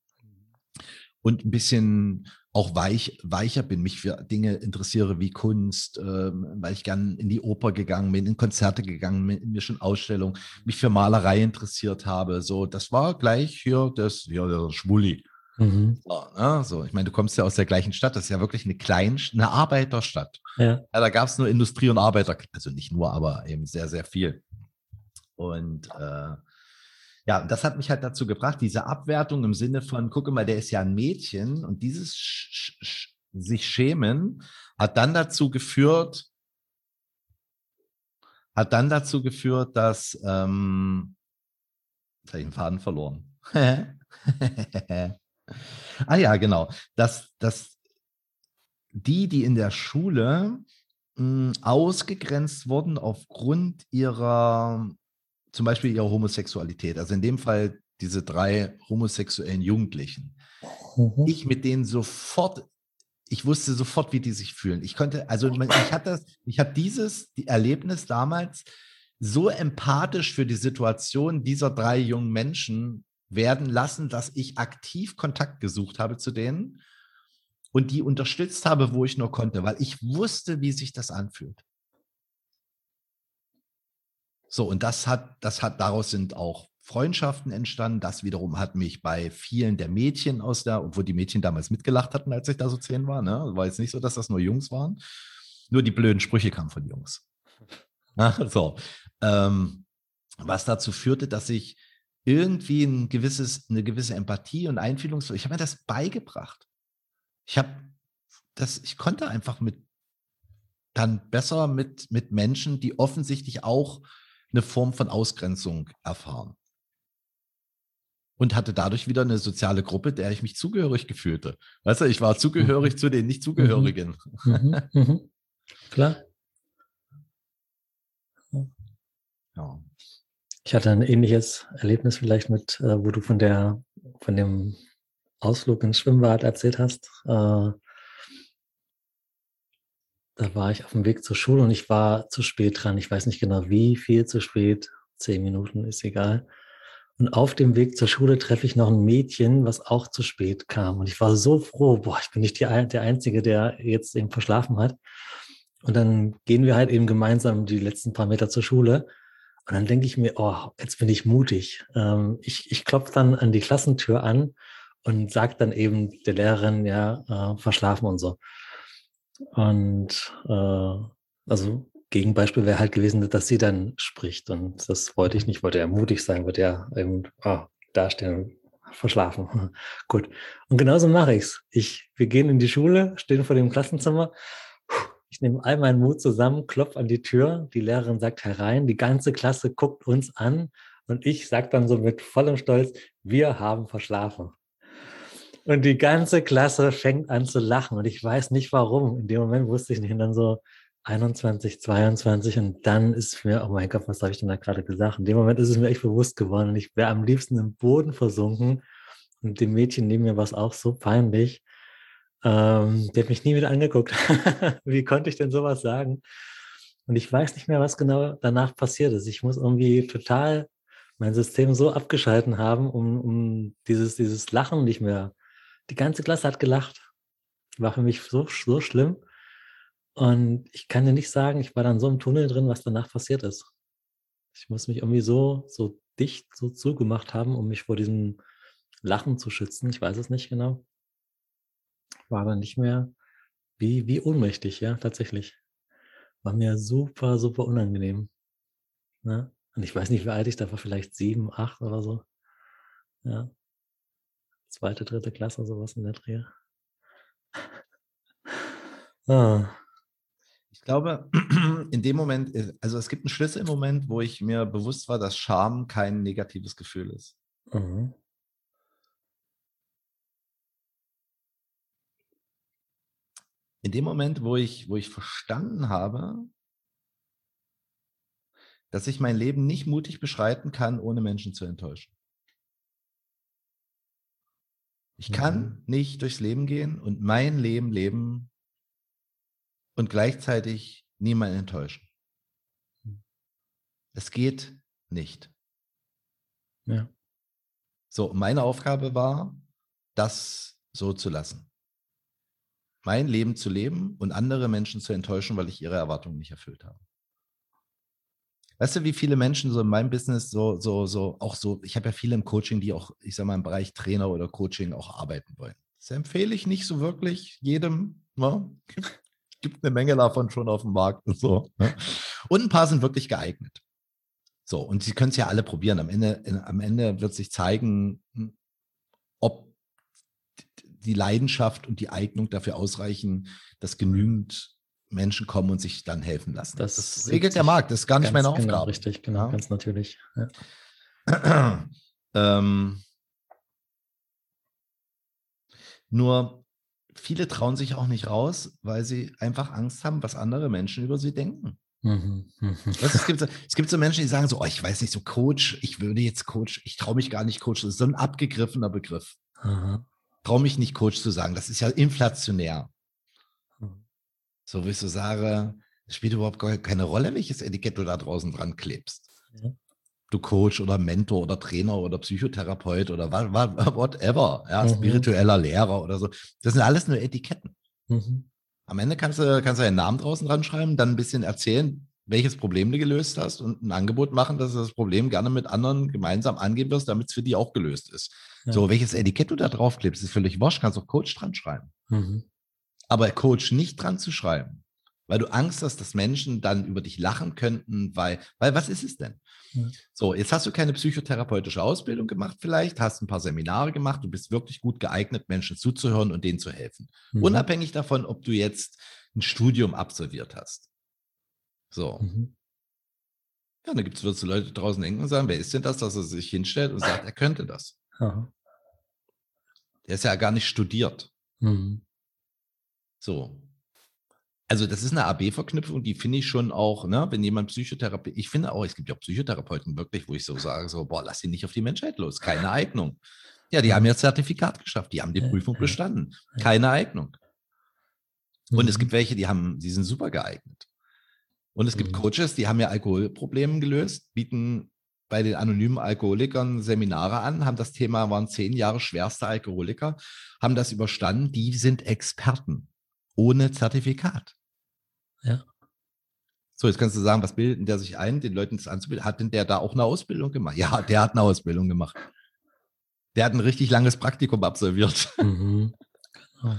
und ein bisschen auch weich, weicher bin, mich für Dinge interessiere wie Kunst, ähm, weil ich gern in die Oper gegangen bin, in Konzerte gegangen bin, mir schon Ausstellungen, mich für Malerei interessiert habe. So, das war gleich hier das, ja, der Schwulli. Mhm. So, ne? so, ich meine, du kommst ja aus der gleichen Stadt, das ist ja wirklich eine kleine, eine Arbeiterstadt. Ja. ja da gab es nur Industrie und Arbeiter, also nicht nur, aber eben sehr, sehr viel. Und äh, ja, das hat mich halt dazu gebracht, diese Abwertung im Sinne von, gucke mal, der ist ja ein Mädchen und dieses Sch Sch sich schämen hat dann dazu geführt, hat dann dazu geführt, dass, ähm, jetzt habe ich den Faden verloren. (laughs) Ah ja, genau. Dass, dass die, die in der Schule mh, hm, ausgegrenzt wurden aufgrund ihrer, zum Beispiel ihrer Homosexualität. Also in dem Fall diese drei homosexuellen Jugendlichen. Mhm. Ich mit denen sofort, ich wusste sofort, wie die sich fühlen. Ich konnte, also ich hatte das, ich habe dieses die Erlebnis damals so empathisch für die Situation dieser drei jungen Menschen werden lassen, dass ich aktiv Kontakt gesucht habe zu denen und die unterstützt habe, wo ich nur konnte, weil ich wusste, wie sich das anfühlt. So, und das hat, das hat, daraus sind auch Freundschaften entstanden. Das wiederum hat mich bei vielen der Mädchen aus der, obwohl die Mädchen damals mitgelacht hatten, als ich da so zehn war, ne? War jetzt nicht so, dass das nur Jungs waren. Nur die blöden Sprüche kamen von Jungs. (laughs) so. Ähm, was dazu führte, dass ich irgendwie ein gewisses, eine gewisse Empathie und Einfühlungsfähigkeit. Ich habe mir das beigebracht. Ich habe das, ich konnte einfach mit dann besser mit, mit Menschen, die offensichtlich auch eine Form von Ausgrenzung erfahren. Und hatte dadurch wieder eine soziale Gruppe, der ich mich zugehörig gefühlte. Weißt du, ich war zugehörig mhm. zu den Nicht-Zugehörigen. Mhm. Mhm. mhm. Klar. Ja. Ich hatte ein ähnliches Erlebnis vielleicht mit, äh, wo du von der, von dem Ausflug ins Schwimmbad erzählt hast. Äh, da war ich auf dem Weg zur Schule und ich war zu spät dran. Ich weiß nicht genau wie viel zu spät. Zehn Minuten ist egal. Und auf dem Weg zur Schule treffe ich noch ein Mädchen, was auch zu spät kam. Und ich war so froh, boah, ich bin nicht die, der Einzige, der jetzt eben verschlafen hat. Und dann gehen wir halt eben gemeinsam die letzten paar Meter zur Schule. Und dann denke ich mir, oh, jetzt bin ich mutig. Ähm, ich ich klopfe dann an die Klassentür an und sage dann eben der Lehrerin, ja, äh, verschlafen und so. Und äh, also Gegenbeispiel wäre halt gewesen, dass sie dann spricht. Und das wollte ich nicht, wollte ja mutig sein, wollte ja eben oh, dastehen verschlafen. (laughs) Gut. Und genauso mache ich's. Ich, wir gehen in die Schule, stehen vor dem Klassenzimmer. Ich nehme all meinen Mut zusammen, klopfe an die Tür. Die Lehrerin sagt herein. Die ganze Klasse guckt uns an. Und ich sage dann so mit vollem Stolz, wir haben verschlafen. Und die ganze Klasse fängt an zu lachen. Und ich weiß nicht warum. In dem Moment wusste ich nicht. Und dann so 21, 22. Und dann ist mir, oh mein Gott, was habe ich denn da gerade gesagt? In dem Moment ist es mir echt bewusst geworden. Und ich wäre am liebsten im Boden versunken. Und dem Mädchen neben mir war es auch so peinlich. Ähm, der hat mich nie wieder angeguckt. (laughs) Wie konnte ich denn sowas sagen? Und ich weiß nicht mehr, was genau danach passiert ist. Ich muss irgendwie total mein System so abgeschalten haben, um, um dieses, dieses Lachen nicht mehr. Die ganze Klasse hat gelacht. War für mich so, so schlimm. Und ich kann dir nicht sagen, ich war dann so im Tunnel drin, was danach passiert ist. Ich muss mich irgendwie so, so dicht so zugemacht haben, um mich vor diesem Lachen zu schützen. Ich weiß es nicht genau war dann nicht mehr wie, wie ohnmächtig, ja, tatsächlich. War mir super, super unangenehm. Ne? Und ich weiß nicht, wie alt ich da war, vielleicht sieben, acht oder so. Ja. Zweite, dritte Klasse, sowas in der Dreh. (laughs) ah. Ich glaube, (clears throat) in dem Moment, äh, also es gibt einen Schlüssel im Moment, wo ich mir bewusst war, dass Scham kein negatives Gefühl ist. Mhm. in dem Moment, wo ich, wo ich verstanden habe, dass ich mein Leben nicht mutig beschreiten kann, ohne Menschen zu enttäuschen. Ich kann mhm. nicht durchs Leben gehen und mein Leben leben und gleichzeitig niemanden enttäuschen. Es geht nicht. Ja. So, meine Aufgabe war, das so zu lassen mein Leben zu leben und andere Menschen zu enttäuschen, weil ich ihre Erwartungen nicht erfüllt habe. Weißt du, wie viele Menschen so in meinem Business so, so, so, auch so, ich habe ja viele im Coaching, die auch, ich sag mal, im Bereich Trainer oder Coaching auch arbeiten wollen. Das empfehle ich nicht so wirklich jedem. Ne? (laughs) Gibt eine Menge davon schon auf dem Markt und so. Ne? Und ein paar sind wirklich geeignet. So, und sie können es ja alle probieren. Am Ende, am Ende wird sich zeigen, hm, ob die Leidenschaft und die Eignung dafür ausreichen, dass genügend Menschen kommen und sich dann helfen lassen. Das, das regelt der Markt, das ist gar nicht meine genau, Aufgabe. Genau, richtig, genau, ja. ganz natürlich. Ja. (clears throat) ähm, nur viele trauen sich auch nicht raus, weil sie einfach Angst haben, was andere Menschen über sie denken. Mhm. mhm. es, gibt, es gibt so Menschen, die sagen so, oh, ich weiß nicht, so Coach, ich würde jetzt Coach, ich traue mich gar nicht Coach. Das ist so ein abgegriffener Begriff. Aha traue mich nicht, Coach zu sagen. Das ist ja inflationär. So wie ich so sage, es spielt überhaupt keine Rolle, welches Etikett du da draußen dran klebst. Ja. Du Coach oder Mentor oder Trainer oder Psychotherapeut oder whatever, ja, mhm. spiritueller Lehrer oder so. Das sind alles nur Etiketten. Mhm. Am Ende kannst du, kannst du einen Namen draußen dran schreiben, dann ein bisschen erzählen, welches Problem du gelöst hast und ein Angebot machen, dass du das Problem gerne mit anderen gemeinsam angehen wirst, damit es für die auch gelöst ist. Ja. So, welches Etikett du da drauf klebst, ist völlig wurscht, kannst auch Coach dran schreiben. Mhm. Aber Coach nicht dran zu schreiben, weil du Angst hast, dass Menschen dann über dich lachen könnten, weil, weil was ist es denn? Ja. So, jetzt hast du keine psychotherapeutische Ausbildung gemacht vielleicht, hast ein paar Seminare gemacht, du bist wirklich gut geeignet, Menschen zuzuhören und denen zu helfen. Mhm. Unabhängig davon, ob du jetzt ein Studium absolviert hast. So. Mhm. Ja, dann gibt es Leute draußen denken und sagen, wer ist denn das, dass er sich hinstellt und sagt, er könnte das? Aha. Der ist ja gar nicht studiert. Mhm. So. Also, das ist eine AB-Verknüpfung, die finde ich schon auch, ne, wenn jemand Psychotherapie, ich finde auch, es gibt ja auch Psychotherapeuten wirklich, wo ich so sage, so, boah, lass sie nicht auf die Menschheit los, keine Eignung. Ja, die haben ja Zertifikat geschafft, die haben die Prüfung bestanden, keine Eignung. Und es mhm. gibt welche, die haben, die sind super geeignet. Und es gibt mhm. Coaches, die haben ja Alkoholprobleme gelöst, bieten bei den anonymen Alkoholikern Seminare an, haben das Thema, waren zehn Jahre schwerste Alkoholiker, haben das überstanden. Die sind Experten ohne Zertifikat. Ja. So, jetzt kannst du sagen, was bildet der sich ein, den Leuten das anzubilden? Hat denn der da auch eine Ausbildung gemacht? Ja, der hat eine Ausbildung gemacht. Der hat ein richtig langes Praktikum absolviert. Mhm. Genau.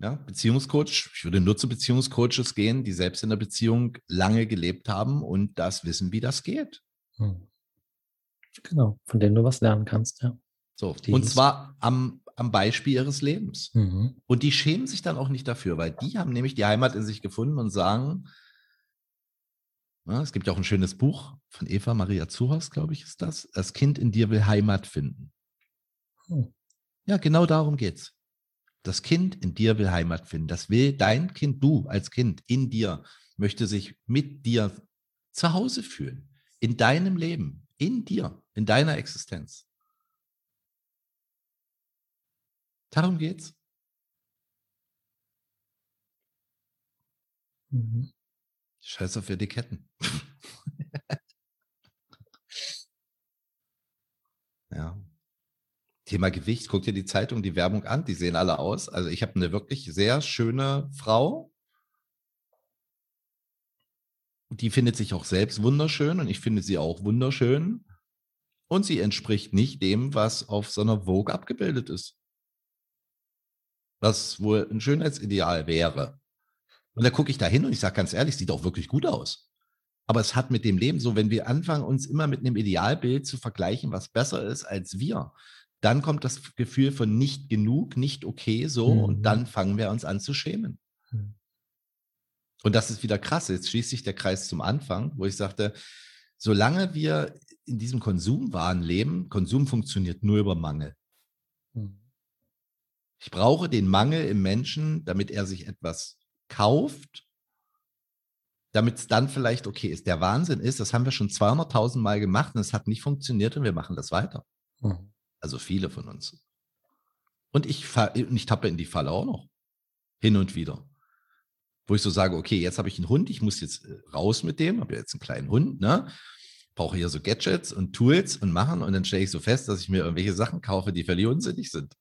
Ja, Beziehungscoach. Ich würde nur zu Beziehungscoaches gehen, die selbst in der Beziehung lange gelebt haben und das wissen, wie das geht. Mhm. Genau, von denen du was lernen kannst, ja. So, die und zwar am, am Beispiel ihres Lebens. Mhm. Und die schämen sich dann auch nicht dafür, weil die haben nämlich die Heimat in sich gefunden und sagen, ja, es gibt ja auch ein schönes Buch von Eva Maria Zuhas, glaube ich, ist das. Das Kind in dir will Heimat finden. Mhm. Ja, genau darum geht's. Das Kind in dir will Heimat finden. Das will dein Kind, du als Kind in dir, möchte sich mit dir zu Hause fühlen. In deinem Leben, in dir, in deiner Existenz. Darum geht's. Mhm. Scheiß auf Etiketten. (laughs) ja. Thema Gewicht, guck dir die Zeitung, die Werbung an, die sehen alle aus. Also ich habe eine wirklich sehr schöne Frau. Die findet sich auch selbst wunderschön und ich finde sie auch wunderschön. Und sie entspricht nicht dem, was auf so einer Vogue abgebildet ist was wohl ein Schönheitsideal wäre. Und da gucke ich da hin und ich sage ganz ehrlich, sieht auch wirklich gut aus. Aber es hat mit dem Leben so, wenn wir anfangen, uns immer mit einem Idealbild zu vergleichen, was besser ist als wir, dann kommt das Gefühl von nicht genug, nicht okay so mhm. und dann fangen wir uns an zu schämen. Mhm. Und das ist wieder krass. Jetzt schließt sich der Kreis zum Anfang, wo ich sagte, solange wir in diesem Konsumwahn leben, Konsum funktioniert nur über Mangel. Ich brauche den Mangel im Menschen, damit er sich etwas kauft, damit es dann vielleicht okay ist. Der Wahnsinn ist, das haben wir schon 200.000 Mal gemacht und es hat nicht funktioniert und wir machen das weiter. Mhm. Also viele von uns. Und ich, ich tappe in die Falle auch noch. Hin und wieder. Wo ich so sage, okay, jetzt habe ich einen Hund, ich muss jetzt äh, raus mit dem, habe ja jetzt einen kleinen Hund, ne? Brauche hier so Gadgets und Tools und machen und dann stelle ich so fest, dass ich mir irgendwelche Sachen kaufe, die völlig unsinnig sind.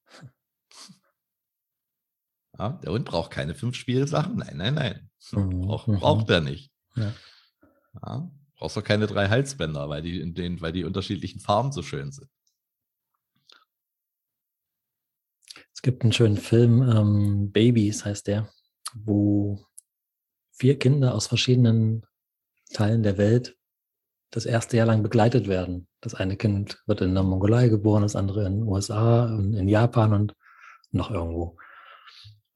Ja, der Hund braucht keine fünf Spielsachen. Nein, nein, nein. (laughs) Mhm. Brauch, mhm. braucht er nicht. Ja. Ja, brauchst du keine drei Halsbänder, weil die, in denen, weil die unterschiedlichen Farben so schön sind. Es gibt einen schönen Film, ähm, Babies heißt der, wo vier Kinder aus verschiedenen Teilen der Welt das erste Jahr lang begleitet werden. Das eine Kind wird in der Mongolei geboren, das andere in den USA, in Japan und noch irgendwo.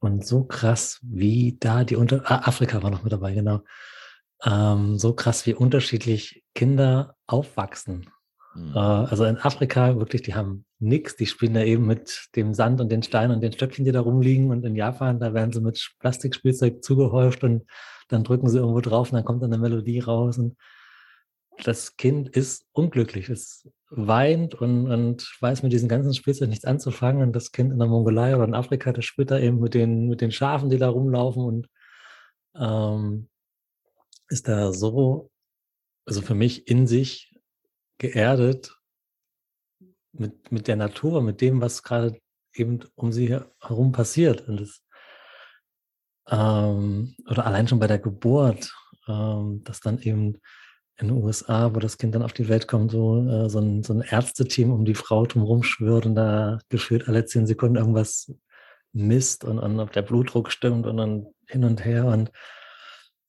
Und so krass, wie da die unter ah, Afrika war noch mit dabei, genau. Ähm, so krass, wie unterschiedlich Kinder aufwachsen. Mhm. Äh, also in Afrika wirklich, die haben nichts, die spielen da eben mit dem Sand und den Steinen und den Stöckchen, die da rumliegen. Und in Japan, da werden sie mit Plastikspielzeug zugehäuft und dann drücken sie irgendwo drauf und dann kommt dann eine Melodie raus. Und das Kind ist unglücklich. Es weint und, und weiß mit diesen ganzen Spielzeug nichts anzufangen. Und das Kind in der Mongolei oder in Afrika, das spielt da eben mit den, mit den Schafen, die da rumlaufen und ähm, ist da so, also für mich in sich geerdet mit, mit der Natur, mit dem, was gerade eben um sie herum passiert. Und das, ähm, oder allein schon bei der Geburt, ähm, dass dann eben in den USA, wo das Kind dann auf die Welt kommt, so, äh, so, ein, so ein Ärzteteam um die Frau drumherum schwört und da gefühlt alle zehn Sekunden irgendwas misst und, und ob der Blutdruck stimmt und dann hin und her und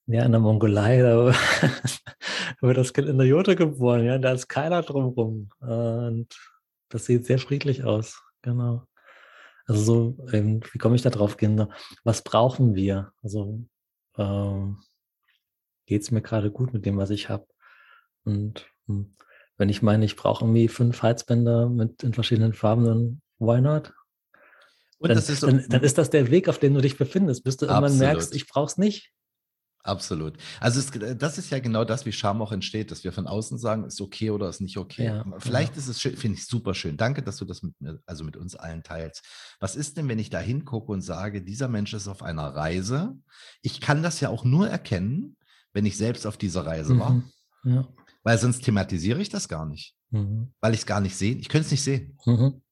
ja, in der Mongolei, da (laughs) wird das Kind in der Jute geboren, ja, da ist keiner drumherum und das sieht sehr friedlich aus, genau. Also so, ähm, wie komme ich da drauf, Kinder? Was brauchen wir? Also ähm, geht es mir gerade gut mit dem, was ich habe? Und hm, wenn ich meine, ich brauche irgendwie fünf Heizbänder mit in verschiedenen Farben, dann why not? Und dann, ist so, dann, dann, ist das der Weg, auf dem du dich befindest, bis du absolut. irgendwann merkst, ich brauche es nicht. Absolut. Also es, das ist ja genau das, wie Scham auch entsteht, dass wir von außen sagen, ist okay oder ist nicht okay. Ja, Vielleicht ja. ist es schön, finde ich super schön. Danke, dass du das mit mir, also mit uns allen teilst. Was ist denn, wenn ich da hingucke und sage, dieser Mensch ist auf einer Reise? Ich kann das ja auch nur erkennen, wenn ich selbst auf dieser Reise war. Mhm. Ja. Weil sonst thematisiere ich das gar nicht. Mhm. Weil ich es gar nicht sehe. Ich könnte es nicht sehen. Mhm.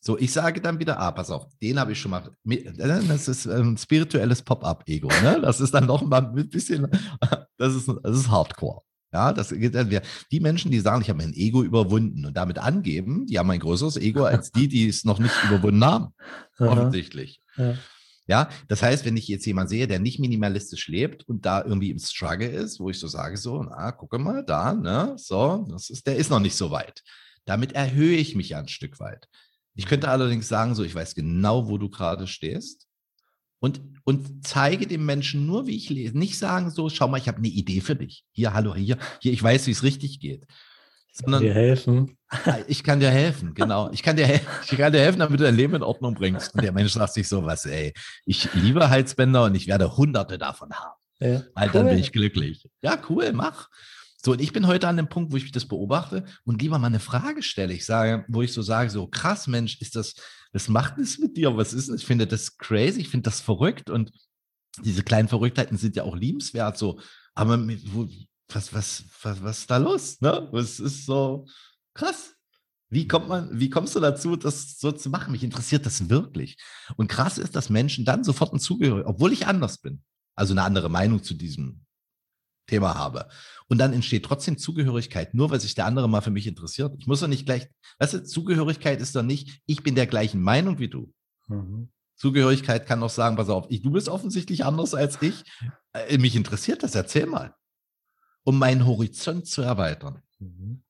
So, ich sage dann wieder, ah, pass auf, den habe ich schon mal. Äh, das ist ein spirituelles Pop-up-Ego. Ne? Das ist dann noch mal ein bisschen, (laughs) das ist, das ist Hardcore. Ja, das geht dann Die Menschen, die sagen, ich habe mein Ego überwunden und damit angeben, die haben ein größeres Ego als die, die es noch nicht überwunden haben. (laughs) Offensichtlich. Ja. Ja. das heißt, wenn ich jetzt jemanden sehe, der nicht minimalistisch lebt und da irgendwie im Struggle ist, wo ich so sage, so, na, gucke mal, da, ne, so, das ist, der ist noch nicht so weit. Damit erhöhe ich mich ja ein Stück weit. Ich könnte allerdings sagen, so, ich weiß genau, wo du gerade stehst. Und, und zeige dem Menschen nur, wie ich lese. Nicht sagen so, schau mal, ich habe eine Idee für dich. Hier, hallo, hier, hier, ich weiß, wie es richtig geht. Sondern, dir helfen. Ich kann dir helfen, genau. Ich kann dir, ich kann dir helfen, damit du dein Leben in Ordnung bringst. Und der Mensch sagt sich so was, ey, ich liebe Halsbänder und ich werde hunderte davon haben. Ja, Weil cool. dann bin ich glücklich. Ja, cool, mach. So, und ich bin heute an dem Punkt, wo ich das beobachte und lieber mal eine Frage stelle. Ich sage, wo ich so sage, so krass, Mensch, ist das, was macht das mit dir? Was ist das? Ich finde das crazy, ich finde das verrückt und diese kleinen Verrücktheiten sind ja auch liebenswert, so, aber mit, wo, was, was, was, was ist da los? Ne? Was ist so krass? Wie kommt man, wie kommst du dazu, das so zu machen? Mich interessiert das wirklich. Und krass ist, dass Menschen dann sofort ein Zugehörig, obwohl ich anders bin, also eine andere Meinung zu diesem Thema habe. Und dann entsteht trotzdem Zugehörigkeit, nur weil sich der andere mal für mich interessiert. Ich muss doch nicht gleich, weißt du, Zugehörigkeit ist doch nicht, ich bin der gleichen Meinung wie du. Mhm. Zugehörigkeit kann doch sagen, pass auf, ich, du bist offensichtlich anders als ich. Äh, mich interessiert das, erzähl mal. Um meinen Horizont zu erweitern. Mhm.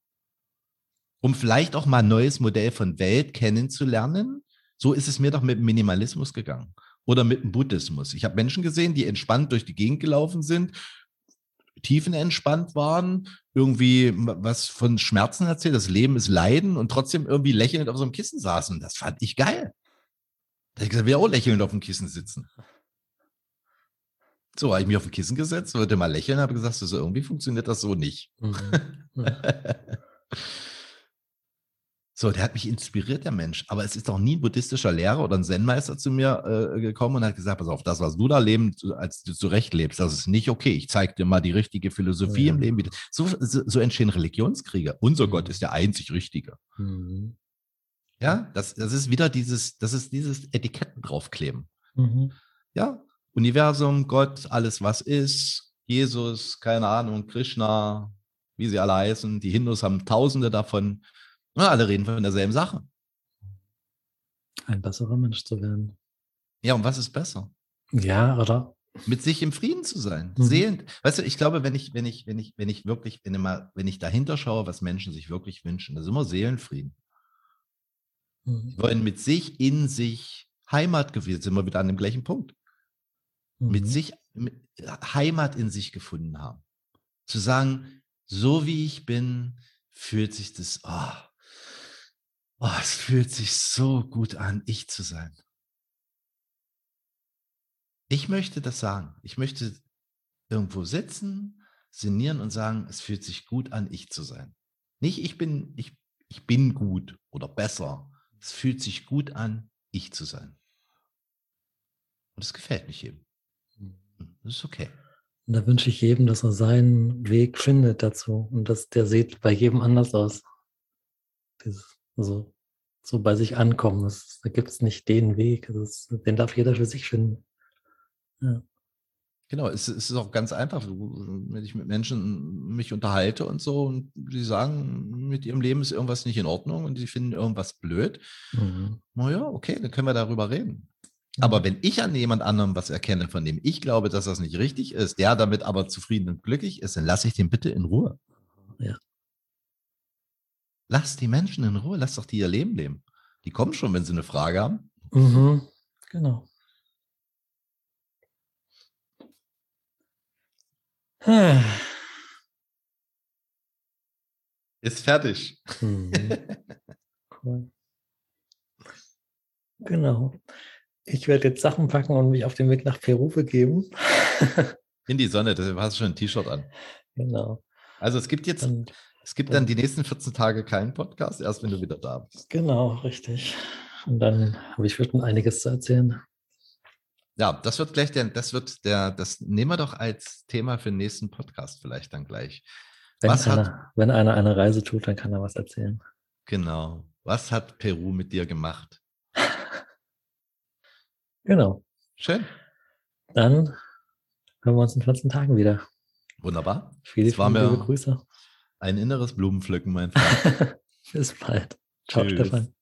Um vielleicht auch mal ein neues Modell von Welt kennenzulernen. So ist es mir doch mit Minimalismus gegangen. Oder mit dem Buddhismus. Ich habe Menschen gesehen, die entspannt durch die Gegend gelaufen sind tiefenentspannt waren, irgendwie was von Schmerzen erzählt, das Leben ist Leiden und trotzdem irgendwie lächelnd auf so einem Kissen saßen. Das fand ich geil. Da habe ich gesagt, wir auch lächelnd auf dem Kissen sitzen. So habe ich mich auf dem Kissen gesetzt, wollte mal lächeln, habe gesagt, so irgendwie funktioniert das so nicht. Mhm. (laughs) Ja. So, der hat mich inspiriert, der Mensch. Aber es ist doch nie ein buddhistischer Lehrer oder ein Zen-Meister zu mir äh, gekommen und hat gesagt, pass auf, das, was du da leben, als du zurecht lebst, das ist nicht okay. Ich zeige dir mal die richtige Philosophie ja. im Leben. So, so, so, entstehen Religionskriege. Unser mhm. Gott ist der einzig Richtige. Mhm. Ja, das, das ist wieder dieses, das ist dieses Etiketten draufkleben. Mhm. Ja, Universum, Gott, alles was ist, Jesus, keine Ahnung, Krishna, wie sie alle heißen. Die Hindus haben tausende davon. Ja, alle reden von derselben Sache. Ein besserer Mensch zu werden. Ja, und was ist besser? Ja, oder? Mit sich im Frieden zu sein. Mhm. Sehen. Weißt du, ich glaube, wenn ich, wenn ich, wenn ich, wenn ich wirklich, wenn, immer, wenn ich dahinter schaue, was Menschen sich wirklich wünschen, das ist immer Seelenfrieden. Mhm. Sie wollen mit sich in sich Heimat gewesen, sind wir wieder an dem gleichen Punkt. Mhm. Mit sich mit Heimat in sich gefunden haben. Zu sagen, so wie ich bin, fühlt sich das, oh, Oh, es fühlt sich so gut an, ich zu sein. Ich möchte das sagen. Ich möchte irgendwo sitzen, sinnieren und sagen, es fühlt sich gut an, ich zu sein. Nicht, ich bin, ich, ich bin gut oder besser. Es fühlt sich gut an, ich zu sein. Und es gefällt mich jedem. Hm, das ist okay. Und da wünsche ich jedem, dass er seinen Weg findet dazu. Und dass der sieht bei jedem anders aus. Dieses so, so bei sich ankommen. Das, da gibt es nicht den Weg. Das, den darf jeder für sich finden. Ja. Genau, es, es, ist auch ganz einfach, wenn ich mit Menschen mich unterhalte und so und die sagen, mit ihrem Leben ist irgendwas nicht in Ordnung und sie finden irgendwas blöd. Mhm. Naja, okay, dann können wir darüber reden. Aber wenn ich an jemand anderem was erkenne, von dem ich glaube, dass das nicht richtig ist, der damit aber zufrieden und glücklich ist, dann lasse ich den bitte in Ruhe. Ja. Lass die Menschen in Ruhe, lass doch die ihr Leben leben. Die kommen schon, wenn sie eine Frage haben. Mhm, genau. (sighs) Ist fertig. Mhm. (laughs) Cool. Genau. Ich werde jetzt Sachen packen und mich auf den Weg nach Peru begeben. (laughs) In die Sonne, du hast schon ein T-Shirt an. Genau. Also es gibt jetzt, und es gibt dann die nächsten 14 Tage keinen Podcast, erst wenn du wieder da bist. Genau, richtig. Und dann habe ich schon einiges zu erzählen. Ja, das wird gleich der, das wird der, das nehmen wir doch als Thema für den nächsten Podcast vielleicht dann gleich. Wenn, was einer, hat, wenn einer eine Reise tut, dann kann er was erzählen. Genau. Was hat Peru mit dir gemacht? Genau. Schön. Dann hören wir uns in 14 Tagen wieder. Wunderbar. Viele, Es war viele mir- liebe Grüße. Ein inneres Blumenpflücken, mein Freund. (laughs) Bis bald. Ciao, Tschüss. Stefan.